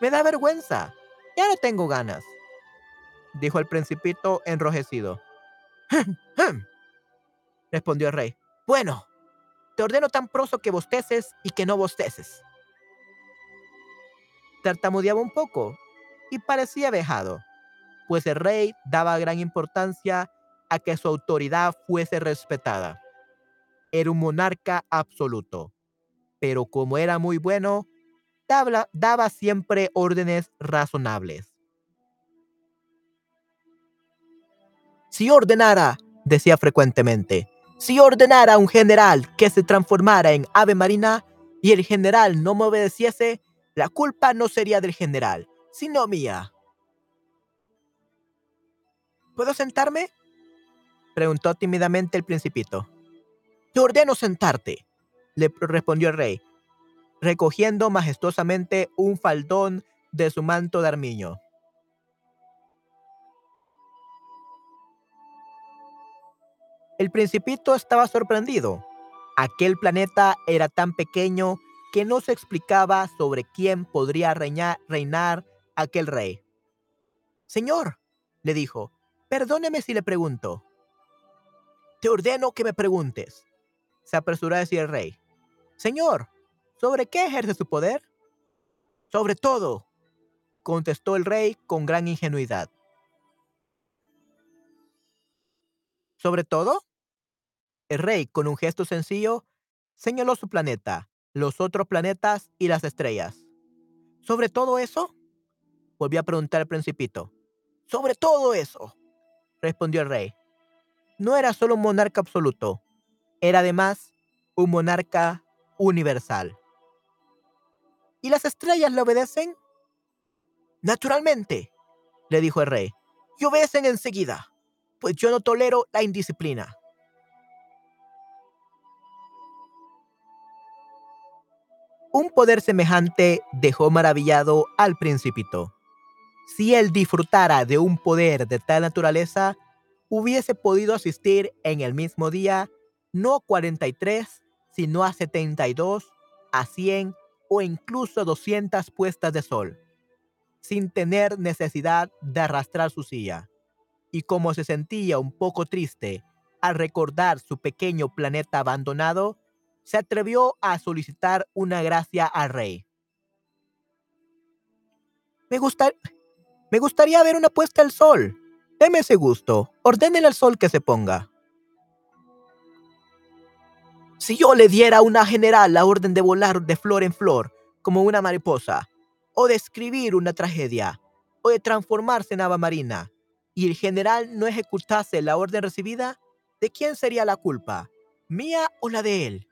Me da vergüenza. Ya no tengo ganas, dijo el principito enrojecido. respondió el rey. Bueno, te ordeno tan proso que bosteces y que no bosteces. Tartamudeaba un poco y parecía vejado, pues el rey daba gran importancia a que su autoridad fuese respetada. Era un monarca absoluto, pero como era muy bueno, daba, daba siempre órdenes razonables. Si ordenara, decía frecuentemente, si ordenara a un general que se transformara en ave marina y el general no me obedeciese, la culpa no sería del general, sino mía. ¿Puedo sentarme? preguntó tímidamente el principito. Te ordeno sentarte, le respondió el rey, recogiendo majestuosamente un faldón de su manto de armiño. El principito estaba sorprendido. Aquel planeta era tan pequeño que no se explicaba sobre quién podría reinar, reinar aquel rey. Señor, le dijo, perdóneme si le pregunto. Te ordeno que me preguntes, se apresuró a decir el rey. Señor, ¿sobre qué ejerce su poder? Sobre todo, contestó el rey con gran ingenuidad. ¿Sobre todo? El rey, con un gesto sencillo, señaló su planeta, los otros planetas y las estrellas. ¿Sobre todo eso? Volvió a preguntar el principito. Sobre todo eso, respondió el rey. No era solo un monarca absoluto, era además un monarca universal. ¿Y las estrellas le obedecen? Naturalmente, le dijo el rey, y obedecen enseguida, pues yo no tolero la indisciplina. Un poder semejante dejó maravillado al principito. Si él disfrutara de un poder de tal naturaleza, hubiese podido asistir en el mismo día no a 43, sino a 72, a 100 o incluso 200 puestas de sol, sin tener necesidad de arrastrar su silla. Y como se sentía un poco triste al recordar su pequeño planeta abandonado, se atrevió a solicitar una gracia al rey. Me, me gustaría ver una puesta al sol. Deme ese gusto. Ordénele al sol que se ponga. Si yo le diera a una general la orden de volar de flor en flor, como una mariposa, o de escribir una tragedia, o de transformarse en ave marina, y el general no ejecutase la orden recibida, ¿de quién sería la culpa? ¿Mía o la de él?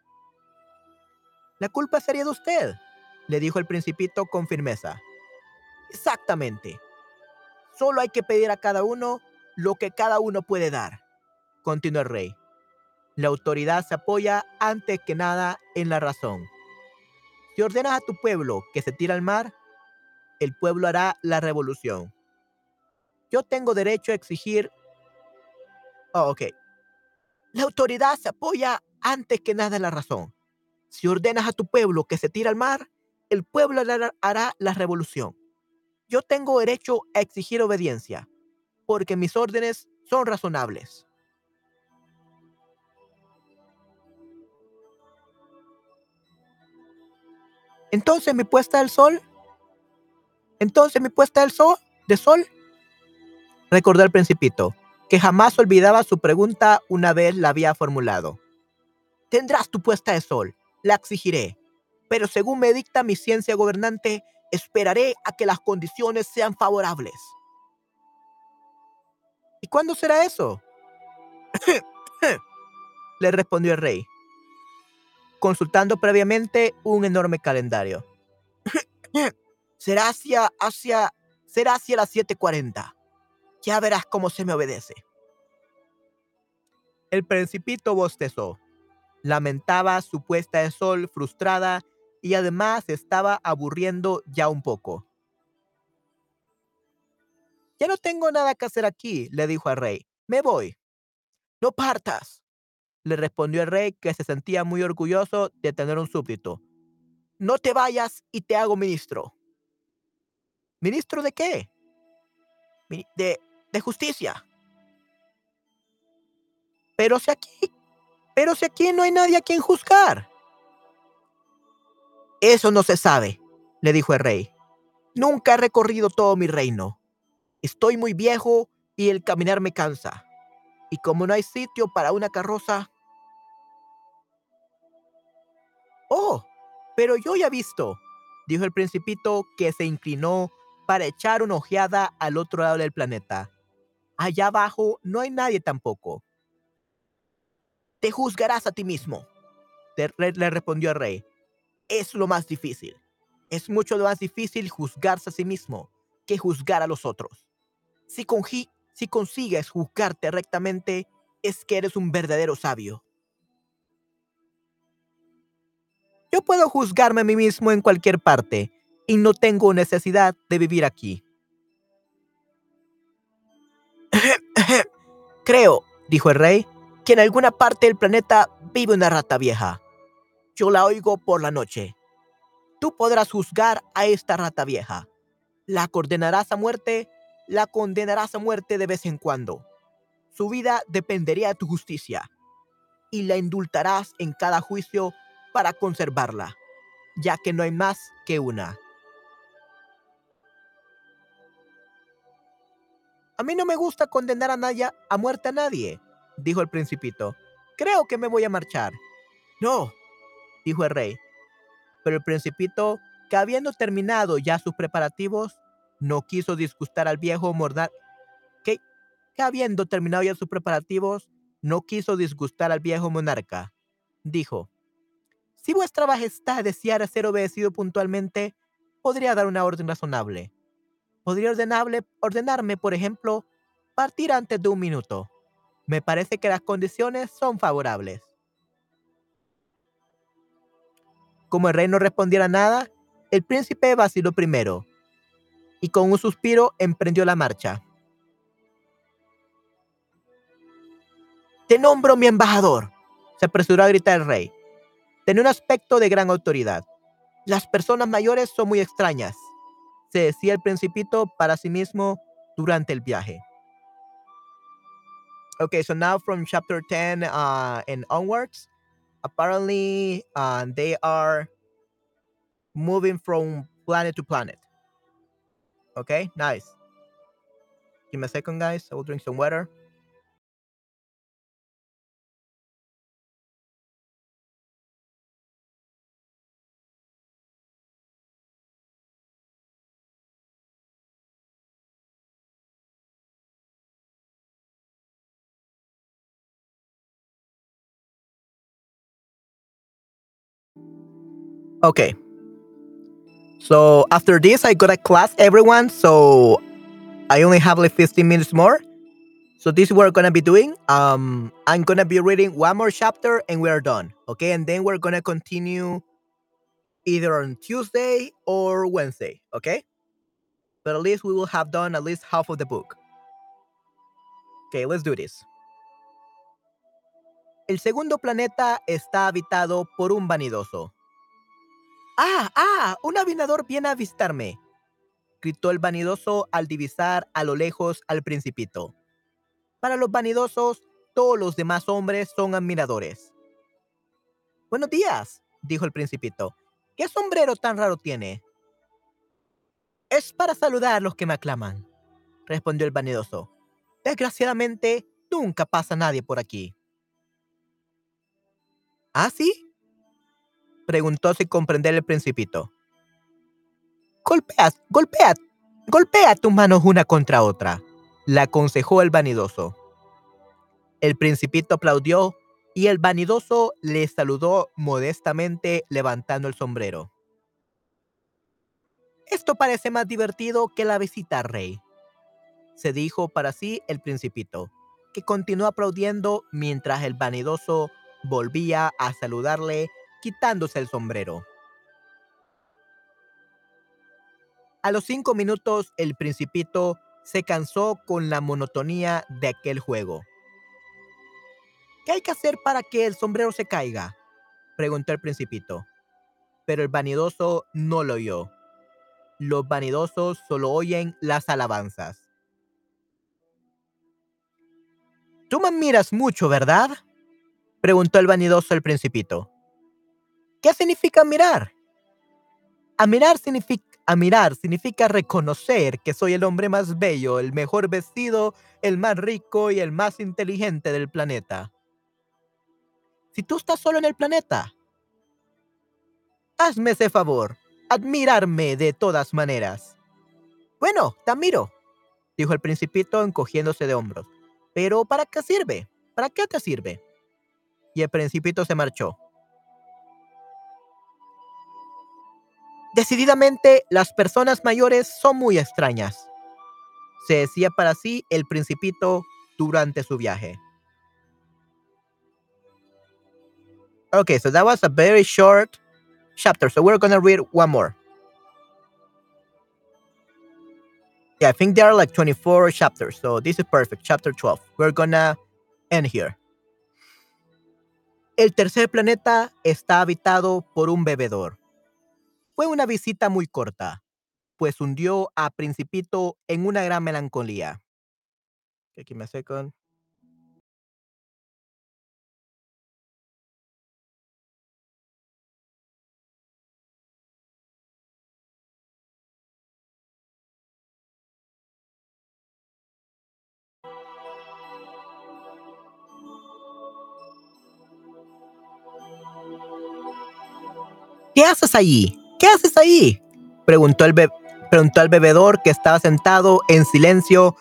La culpa sería de usted, le dijo el principito con firmeza. Exactamente. Solo hay que pedir a cada uno lo que cada uno puede dar, continuó el rey. La autoridad se apoya antes que nada en la razón. Si ordenas a tu pueblo que se tire al mar, el pueblo hará la revolución. Yo tengo derecho a exigir... Oh, ok. La autoridad se apoya antes que nada en la razón. Si ordenas a tu pueblo que se tire al mar, el pueblo hará la revolución. Yo tengo derecho a exigir obediencia, porque mis órdenes son razonables. Entonces, mi puesta del sol, Entonces mi puesta del sol, de sol. Recordó el principito, que jamás olvidaba su pregunta una vez la había formulado. Tendrás tu puesta de sol, la exigiré, pero según me dicta mi ciencia gobernante, esperaré a que las condiciones sean favorables. ¿Y cuándo será eso? Le respondió el rey, consultando previamente un enorme calendario. será hacia, hacia, será hacia las 7.40. Ya verás cómo se me obedece. El principito bostezó. Lamentaba su puesta de sol frustrada y además estaba aburriendo ya un poco. Ya no tengo nada que hacer aquí, le dijo al rey. Me voy. No partas, le respondió el rey, que se sentía muy orgulloso de tener un súbdito. No te vayas y te hago ministro. ¿Ministro de qué? De, de justicia. Pero si aquí, pero si aquí no hay nadie a quien juzgar. Eso no se sabe, le dijo el rey. Nunca he recorrido todo mi reino. Estoy muy viejo y el caminar me cansa. Y como no hay sitio para una carroza... Oh, pero yo ya he visto, dijo el principito que se inclinó para echar una ojeada al otro lado del planeta. Allá abajo no hay nadie tampoco. Te juzgarás a ti mismo, le respondió el rey. Es lo más difícil. Es mucho más difícil juzgarse a sí mismo que juzgar a los otros. Si, si consigues juzgarte rectamente, es que eres un verdadero sabio. Yo puedo juzgarme a mí mismo en cualquier parte y no tengo necesidad de vivir aquí. Creo, dijo el rey, que en alguna parte del planeta vive una rata vieja. Yo la oigo por la noche. Tú podrás juzgar a esta rata vieja. La condenarás a muerte, la condenarás a muerte de vez en cuando. Su vida dependería de tu justicia y la indultarás en cada juicio para conservarla, ya que no hay más que una. A mí no me gusta condenar a nadie a muerte a nadie, dijo el principito. Creo que me voy a marchar. No, dijo el rey. Pero el principito, que habiendo terminado ya sus preparativos, no quiso disgustar al viejo mordar. Que, que habiendo terminado ya sus preparativos, no quiso disgustar al viejo monarca. Dijo: Si vuestra majestad deseara ser obedecido puntualmente, podría dar una orden razonable. Podría ordenarme, por ejemplo, partir antes de un minuto. Me parece que las condiciones son favorables. Como el rey no respondiera nada, el príncipe vaciló primero y con un suspiro emprendió la marcha. Te nombro mi embajador, se apresuró a gritar el rey. Tenía un aspecto de gran autoridad. Las personas mayores son muy extrañas, se decía el principito para sí mismo durante el viaje. Okay, so now from chapter 10 uh, and onwards, apparently uh, they are moving from planet to planet. Okay, nice. Give me a second, guys. I will drink some water. Okay. So after this, I got a class, everyone. So I only have like 15 minutes more. So this is what we're gonna be doing. Um, I'm gonna be reading one more chapter and we are done. Okay, and then we're gonna continue either on Tuesday or Wednesday. Okay, but at least we will have done at least half of the book. Okay, let's do this. El segundo planeta está habitado por un vanidoso. ¡Ah, ah! Un avinador viene a avistarme, gritó el vanidoso al divisar a lo lejos al principito. Para los vanidosos, todos los demás hombres son admiradores. Buenos días, dijo el principito. ¿Qué sombrero tan raro tiene? Es para saludar a los que me aclaman, respondió el vanidoso. Desgraciadamente, nunca pasa nadie por aquí. ¿Ah, sí? Preguntó sin comprender el principito. Golpea, golpea, golpea tus manos una contra otra, le aconsejó el vanidoso. El principito aplaudió y el vanidoso le saludó modestamente levantando el sombrero. Esto parece más divertido que la visita rey, se dijo para sí el principito, que continuó aplaudiendo mientras el vanidoso volvía a saludarle quitándose el sombrero. A los cinco minutos el principito se cansó con la monotonía de aquel juego. ¿Qué hay que hacer para que el sombrero se caiga? preguntó el principito. Pero el vanidoso no lo oyó. Los vanidosos solo oyen las alabanzas. Tú me miras mucho, ¿verdad? preguntó el vanidoso al principito. ¿Qué significa mirar? A mirar significa, significa reconocer que soy el hombre más bello, el mejor vestido, el más rico y el más inteligente del planeta. Si tú estás solo en el planeta, hazme ese favor, admirarme de todas maneras. Bueno, te admiro, dijo el principito encogiéndose de hombros. Pero ¿para qué sirve? ¿Para qué te sirve? Y el principito se marchó. Decididamente, las personas mayores son muy extrañas, se decía para sí el principito durante su viaje. Okay, so that was a very short chapter. So we're to read one more. Yeah, I think there are like 24 chapters, so this is perfect. Chapter 12. We're gonna end here. El tercer planeta está habitado por un bebedor. Fue una visita muy corta, pues hundió a Principito en una gran melancolía. Give me second. ¿Qué haces allí? ¿Qué haces ahí? Preguntó, el preguntó al bebedor que estaba sentado en silencio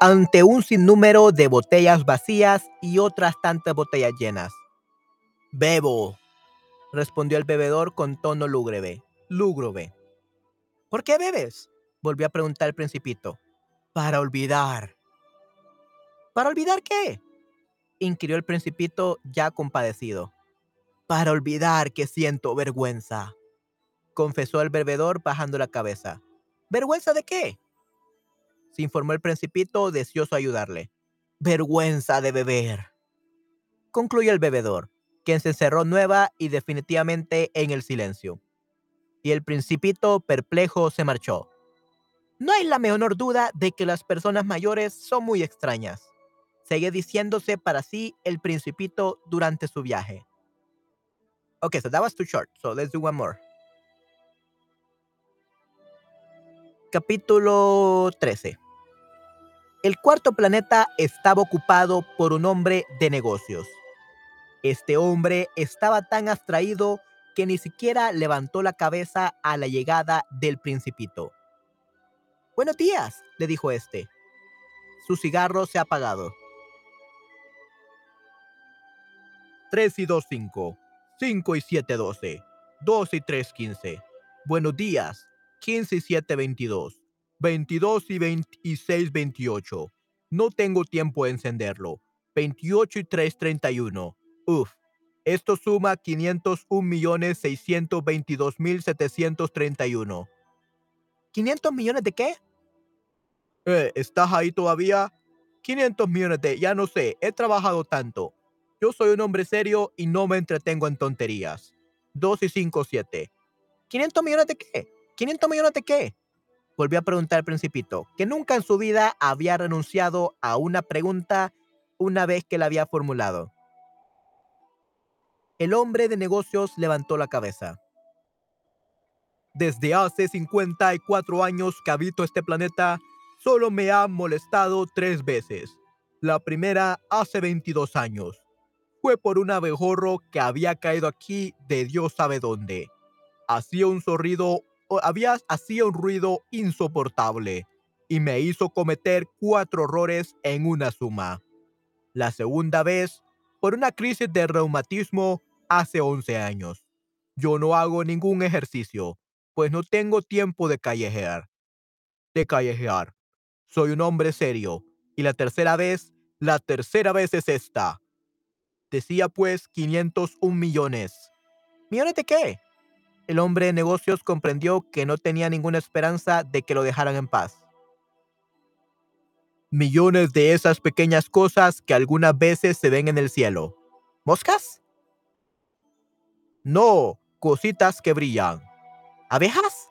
ante un sinnúmero de botellas vacías y otras tantas botellas llenas. Bebo, respondió el bebedor con tono lúgubre. Lúgubre. ¿Por qué bebes? Volvió a preguntar el principito. Para olvidar. ¿Para olvidar qué? inquirió el principito ya compadecido para olvidar que siento vergüenza, confesó el bebedor bajando la cabeza. ¿Vergüenza de qué? Se informó el principito deseoso ayudarle. Vergüenza de beber. Concluyó el bebedor, quien se encerró nueva y definitivamente en el silencio. Y el principito, perplejo, se marchó. No hay la menor duda de que las personas mayores son muy extrañas. Seguía diciéndose para sí el principito durante su viaje. Okay, so that was too short. So let's do one more. Capítulo 13. El cuarto planeta estaba ocupado por un hombre de negocios. Este hombre estaba tan abstraído que ni siquiera levantó la cabeza a la llegada del principito. Buenos días, le dijo este. Su cigarro se ha apagado. 3 y 2, 5. 5 y 7, 12. 2 y 3, 15. Buenos días. 15 y 7, 22. 22 y 26, 28. No tengo tiempo de encenderlo. 28 y 3, 31. Uf. Esto suma 501 millones 622 mil 731. ¿500 millones de qué? Eh, ¿Estás ahí todavía? 500 millones de... Ya no sé, he trabajado tanto. Yo soy un hombre serio y no me entretengo en tonterías. 2 y 5, 7. ¿500 millones de qué? ¿500 millones de qué? Volvió a preguntar el principito, que nunca en su vida había renunciado a una pregunta una vez que la había formulado. El hombre de negocios levantó la cabeza. Desde hace 54 años que habito este planeta, solo me ha molestado tres veces. La primera hace 22 años. Fue por un abejorro que había caído aquí de Dios sabe dónde. Hacía un sorrido, había, hacía un ruido insoportable y me hizo cometer cuatro errores en una suma. La segunda vez, por una crisis de reumatismo hace 11 años. Yo no hago ningún ejercicio, pues no tengo tiempo de callejear. De callejear. Soy un hombre serio. Y la tercera vez, la tercera vez es esta. Decía pues 501 millones. ¿Millones de qué? El hombre de negocios comprendió que no tenía ninguna esperanza de que lo dejaran en paz. Millones de esas pequeñas cosas que algunas veces se ven en el cielo. ¿Moscas? No, cositas que brillan. ¿Abejas?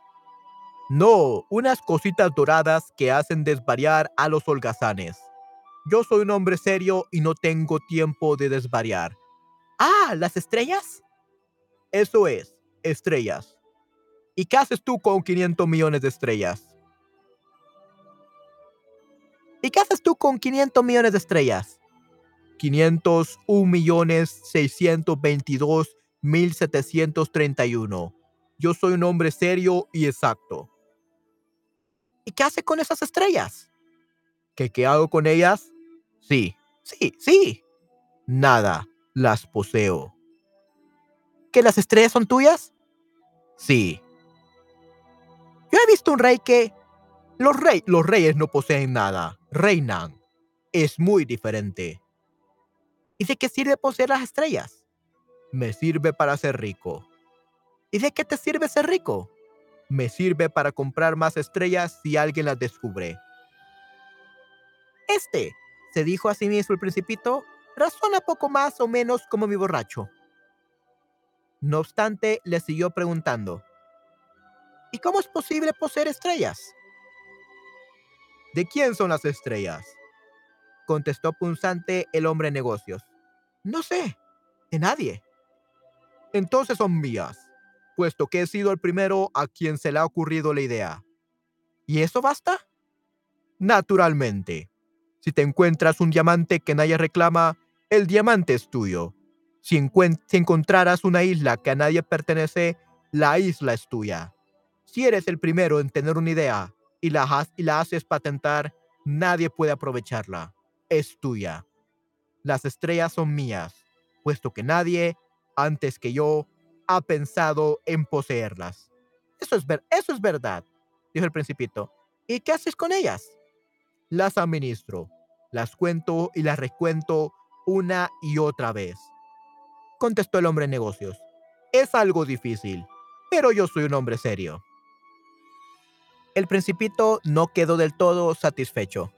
No, unas cositas doradas que hacen desvariar a los holgazanes. Yo soy un hombre serio y no tengo tiempo de desvariar. Ah, ¿las estrellas? Eso es, estrellas. ¿Y qué haces tú con 500 millones de estrellas? ¿Y qué haces tú con 500 millones de estrellas? 501 millones 622 1731. Yo soy un hombre serio y exacto. ¿Y qué hace con esas estrellas? ¿Qué, qué hago con ellas? Sí, sí, sí. Nada, las poseo. ¿Que las estrellas son tuyas? Sí. Yo he visto un rey que... Los, rey, los reyes no poseen nada, reinan. Es muy diferente. ¿Y de qué sirve poseer las estrellas? Me sirve para ser rico. ¿Y de qué te sirve ser rico? Me sirve para comprar más estrellas si alguien las descubre. Este, se dijo a sí mismo el principito, razona poco más o menos como mi borracho. No obstante, le siguió preguntando, ¿y cómo es posible poseer estrellas? ¿De quién son las estrellas? Contestó punzante el hombre de negocios. No sé, de nadie. Entonces son mías puesto que he sido el primero a quien se le ha ocurrido la idea. ¿Y eso basta? Naturalmente. Si te encuentras un diamante que nadie reclama, el diamante es tuyo. Si, encontraras una isla que a nadie pertenece, la isla es tuya. Si eres el primero en tener una idea y la, y la haces patentar, nadie puede aprovecharla. Es tuya. Las estrellas son mías, puesto que nadie, antes que yo, ha pensado en poseerlas. Eso es, ver eso es verdad, dijo el principito. ¿Y qué haces con ellas? Las administro, las cuento y las recuento una y otra vez. Contestó el hombre de negocios. Es algo difícil, pero yo soy un hombre serio. El principito no quedó del todo satisfecho.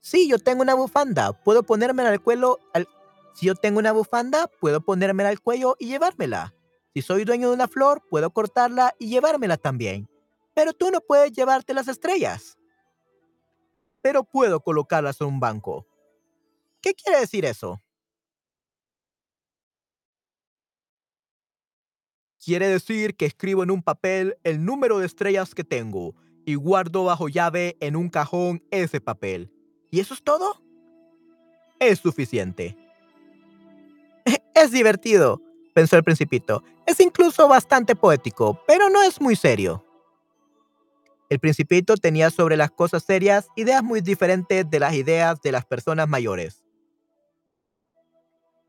Sí, yo tengo una bufanda. Puedo ponerme al cuello, si yo tengo una bufanda, puedo ponérmela al cuello y llevármela. Si soy dueño de una flor, puedo cortarla y llevármela también. Pero tú no puedes llevarte las estrellas. Pero puedo colocarlas en un banco. ¿Qué quiere decir eso? Quiere decir que escribo en un papel el número de estrellas que tengo y guardo bajo llave en un cajón ese papel. ¿Y eso es todo? Es suficiente. Es divertido, pensó el principito. Es incluso bastante poético, pero no es muy serio. El principito tenía sobre las cosas serias ideas muy diferentes de las ideas de las personas mayores.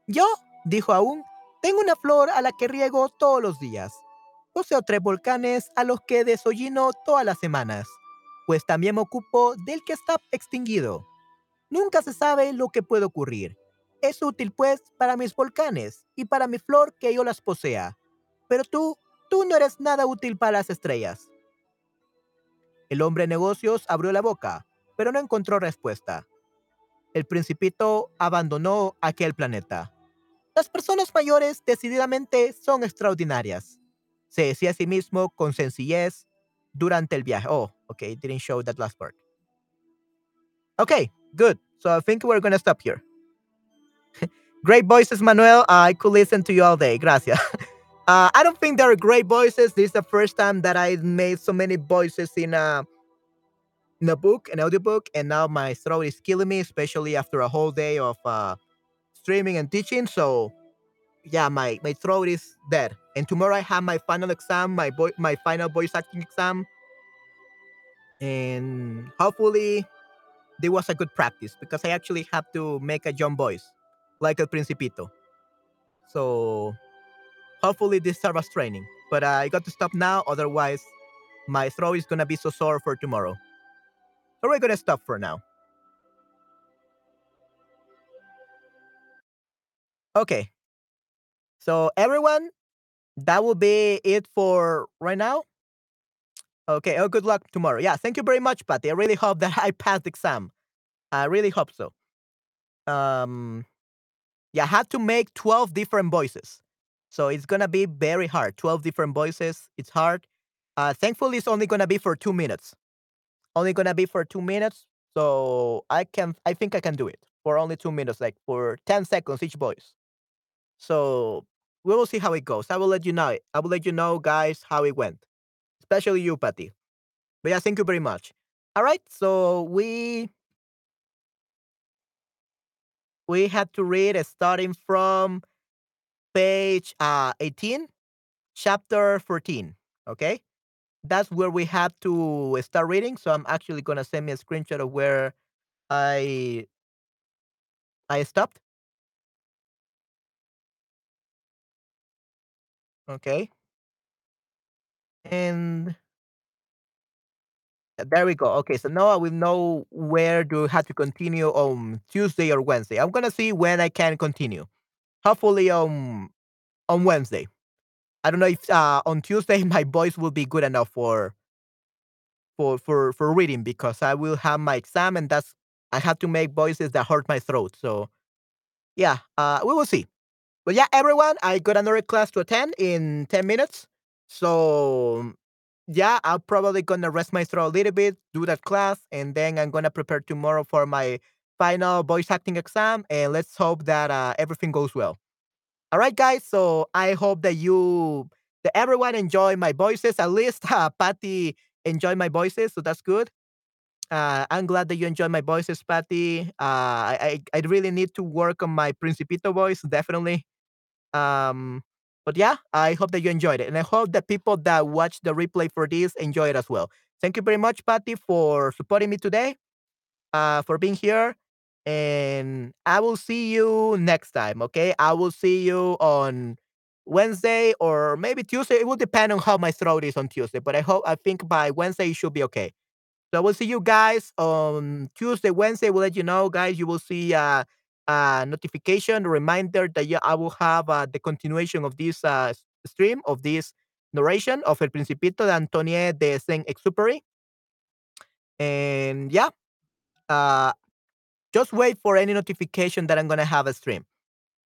Yo, dijo aún, tengo una flor a la que riego todos los días. Poseo tres volcanes a los que desollino todas las semanas, pues también me ocupo del que está extinguido. Nunca se sabe lo que puede ocurrir es útil, pues, para mis volcanes y para mi flor que yo las posea. Pero tú, tú no eres nada útil para las estrellas. El hombre de negocios abrió la boca, pero no encontró respuesta. El principito abandonó aquel planeta. Las personas mayores decididamente son extraordinarias. Se decía a sí mismo con sencillez durante el viaje. Oh, okay, didn't show that last part. Okay, good. So I think we're going to stop here. Great voices, Manuel. I could listen to you all day. Gracias. Uh, I don't think there are great voices. This is the first time that I made so many voices in a in a book, an audiobook, and now my throat is killing me, especially after a whole day of uh, streaming and teaching. So yeah, my my throat is dead. And tomorrow I have my final exam, my boy, my final voice acting exam, and hopefully there was a good practice because I actually have to make a young voice, like El Principito. So hopefully this serves as training. But uh, I got to stop now, otherwise my throat is gonna be so sore for tomorrow. So we're gonna stop for now. Okay. So everyone, that will be it for right now. Okay. Oh, good luck tomorrow. Yeah. Thank you very much, Patty. I really hope that I passed the exam. I really hope so. Um, yeah, I had to make 12 different voices. So it's gonna be very hard. 12 different voices. It's hard. Uh, thankfully, it's only gonna be for two minutes. Only gonna be for two minutes. So I can, I think I can do it for only two minutes, like for 10 seconds each voice. So we will see how it goes. I will let you know. I will let you know, guys, how it went, especially you, Patty. But yeah, thank you very much. All right, so we we had to read starting from page uh, 18, chapter 14. Okay, that's where we had to start reading. So I'm actually gonna send me a screenshot of where I I stopped. Okay, and there we go. Okay, so now I will know where I have to continue on Tuesday or Wednesday. I'm gonna see when I can continue. Hopefully on on Wednesday. I don't know if uh, on Tuesday my voice will be good enough for for for for reading because I will have my exam and that's I have to make voices that hurt my throat. So yeah, uh, we will see. But yeah, everyone, I got another class to attend in ten minutes. So yeah, I'm probably gonna rest my throat a little bit, do that class, and then I'm gonna prepare tomorrow for my final voice acting exam. And let's hope that uh, everything goes well. All right, guys. So I hope that you, that everyone enjoy my voices. At least uh, Patty enjoy my voices, so that's good. Uh, I'm glad that you enjoy my voices, Patty. Uh, I I really need to work on my Principito voice, definitely. Um, but yeah, I hope that you enjoyed it, and I hope that people that watch the replay for this enjoy it as well. Thank you very much, Patty, for supporting me today uh, for being here. And I will see you next time. Okay. I will see you on Wednesday or maybe Tuesday. It will depend on how my throat is on Tuesday. But I hope, I think by Wednesday, it should be okay. So I will see you guys on Tuesday, Wednesday. We'll let you know, guys. You will see uh, a notification, reminder that yeah, I will have uh, the continuation of this uh, stream, of this narration of El Principito de Antonie de Saint-Exupéry. And yeah, uh, just wait for any notification that I'm gonna have a stream.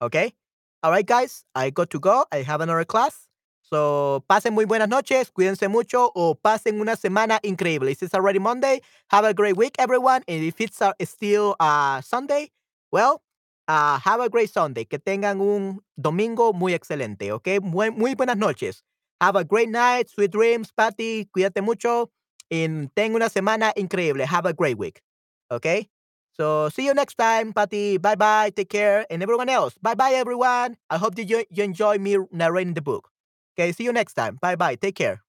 Okay? All right, guys, I got to go. I have another class. So, pasen muy buenas noches, cuídense mucho, o pasen una semana increíble. Is already Monday. Have a great week, everyone. And if it's uh, still uh, Sunday, well, uh, have a great Sunday. Que tengan un domingo muy excelente, ¿ok? Muy, muy buenas noches. Have a great night, sweet dreams, Patty. Cuídate mucho. And ten una semana increíble. Have a great week, ¿ok? So see you next time, Patty. Bye bye. Take care. And everyone else. Bye bye, everyone. I hope that you, you enjoy me narrating the book. Okay, see you next time. Bye bye. Take care.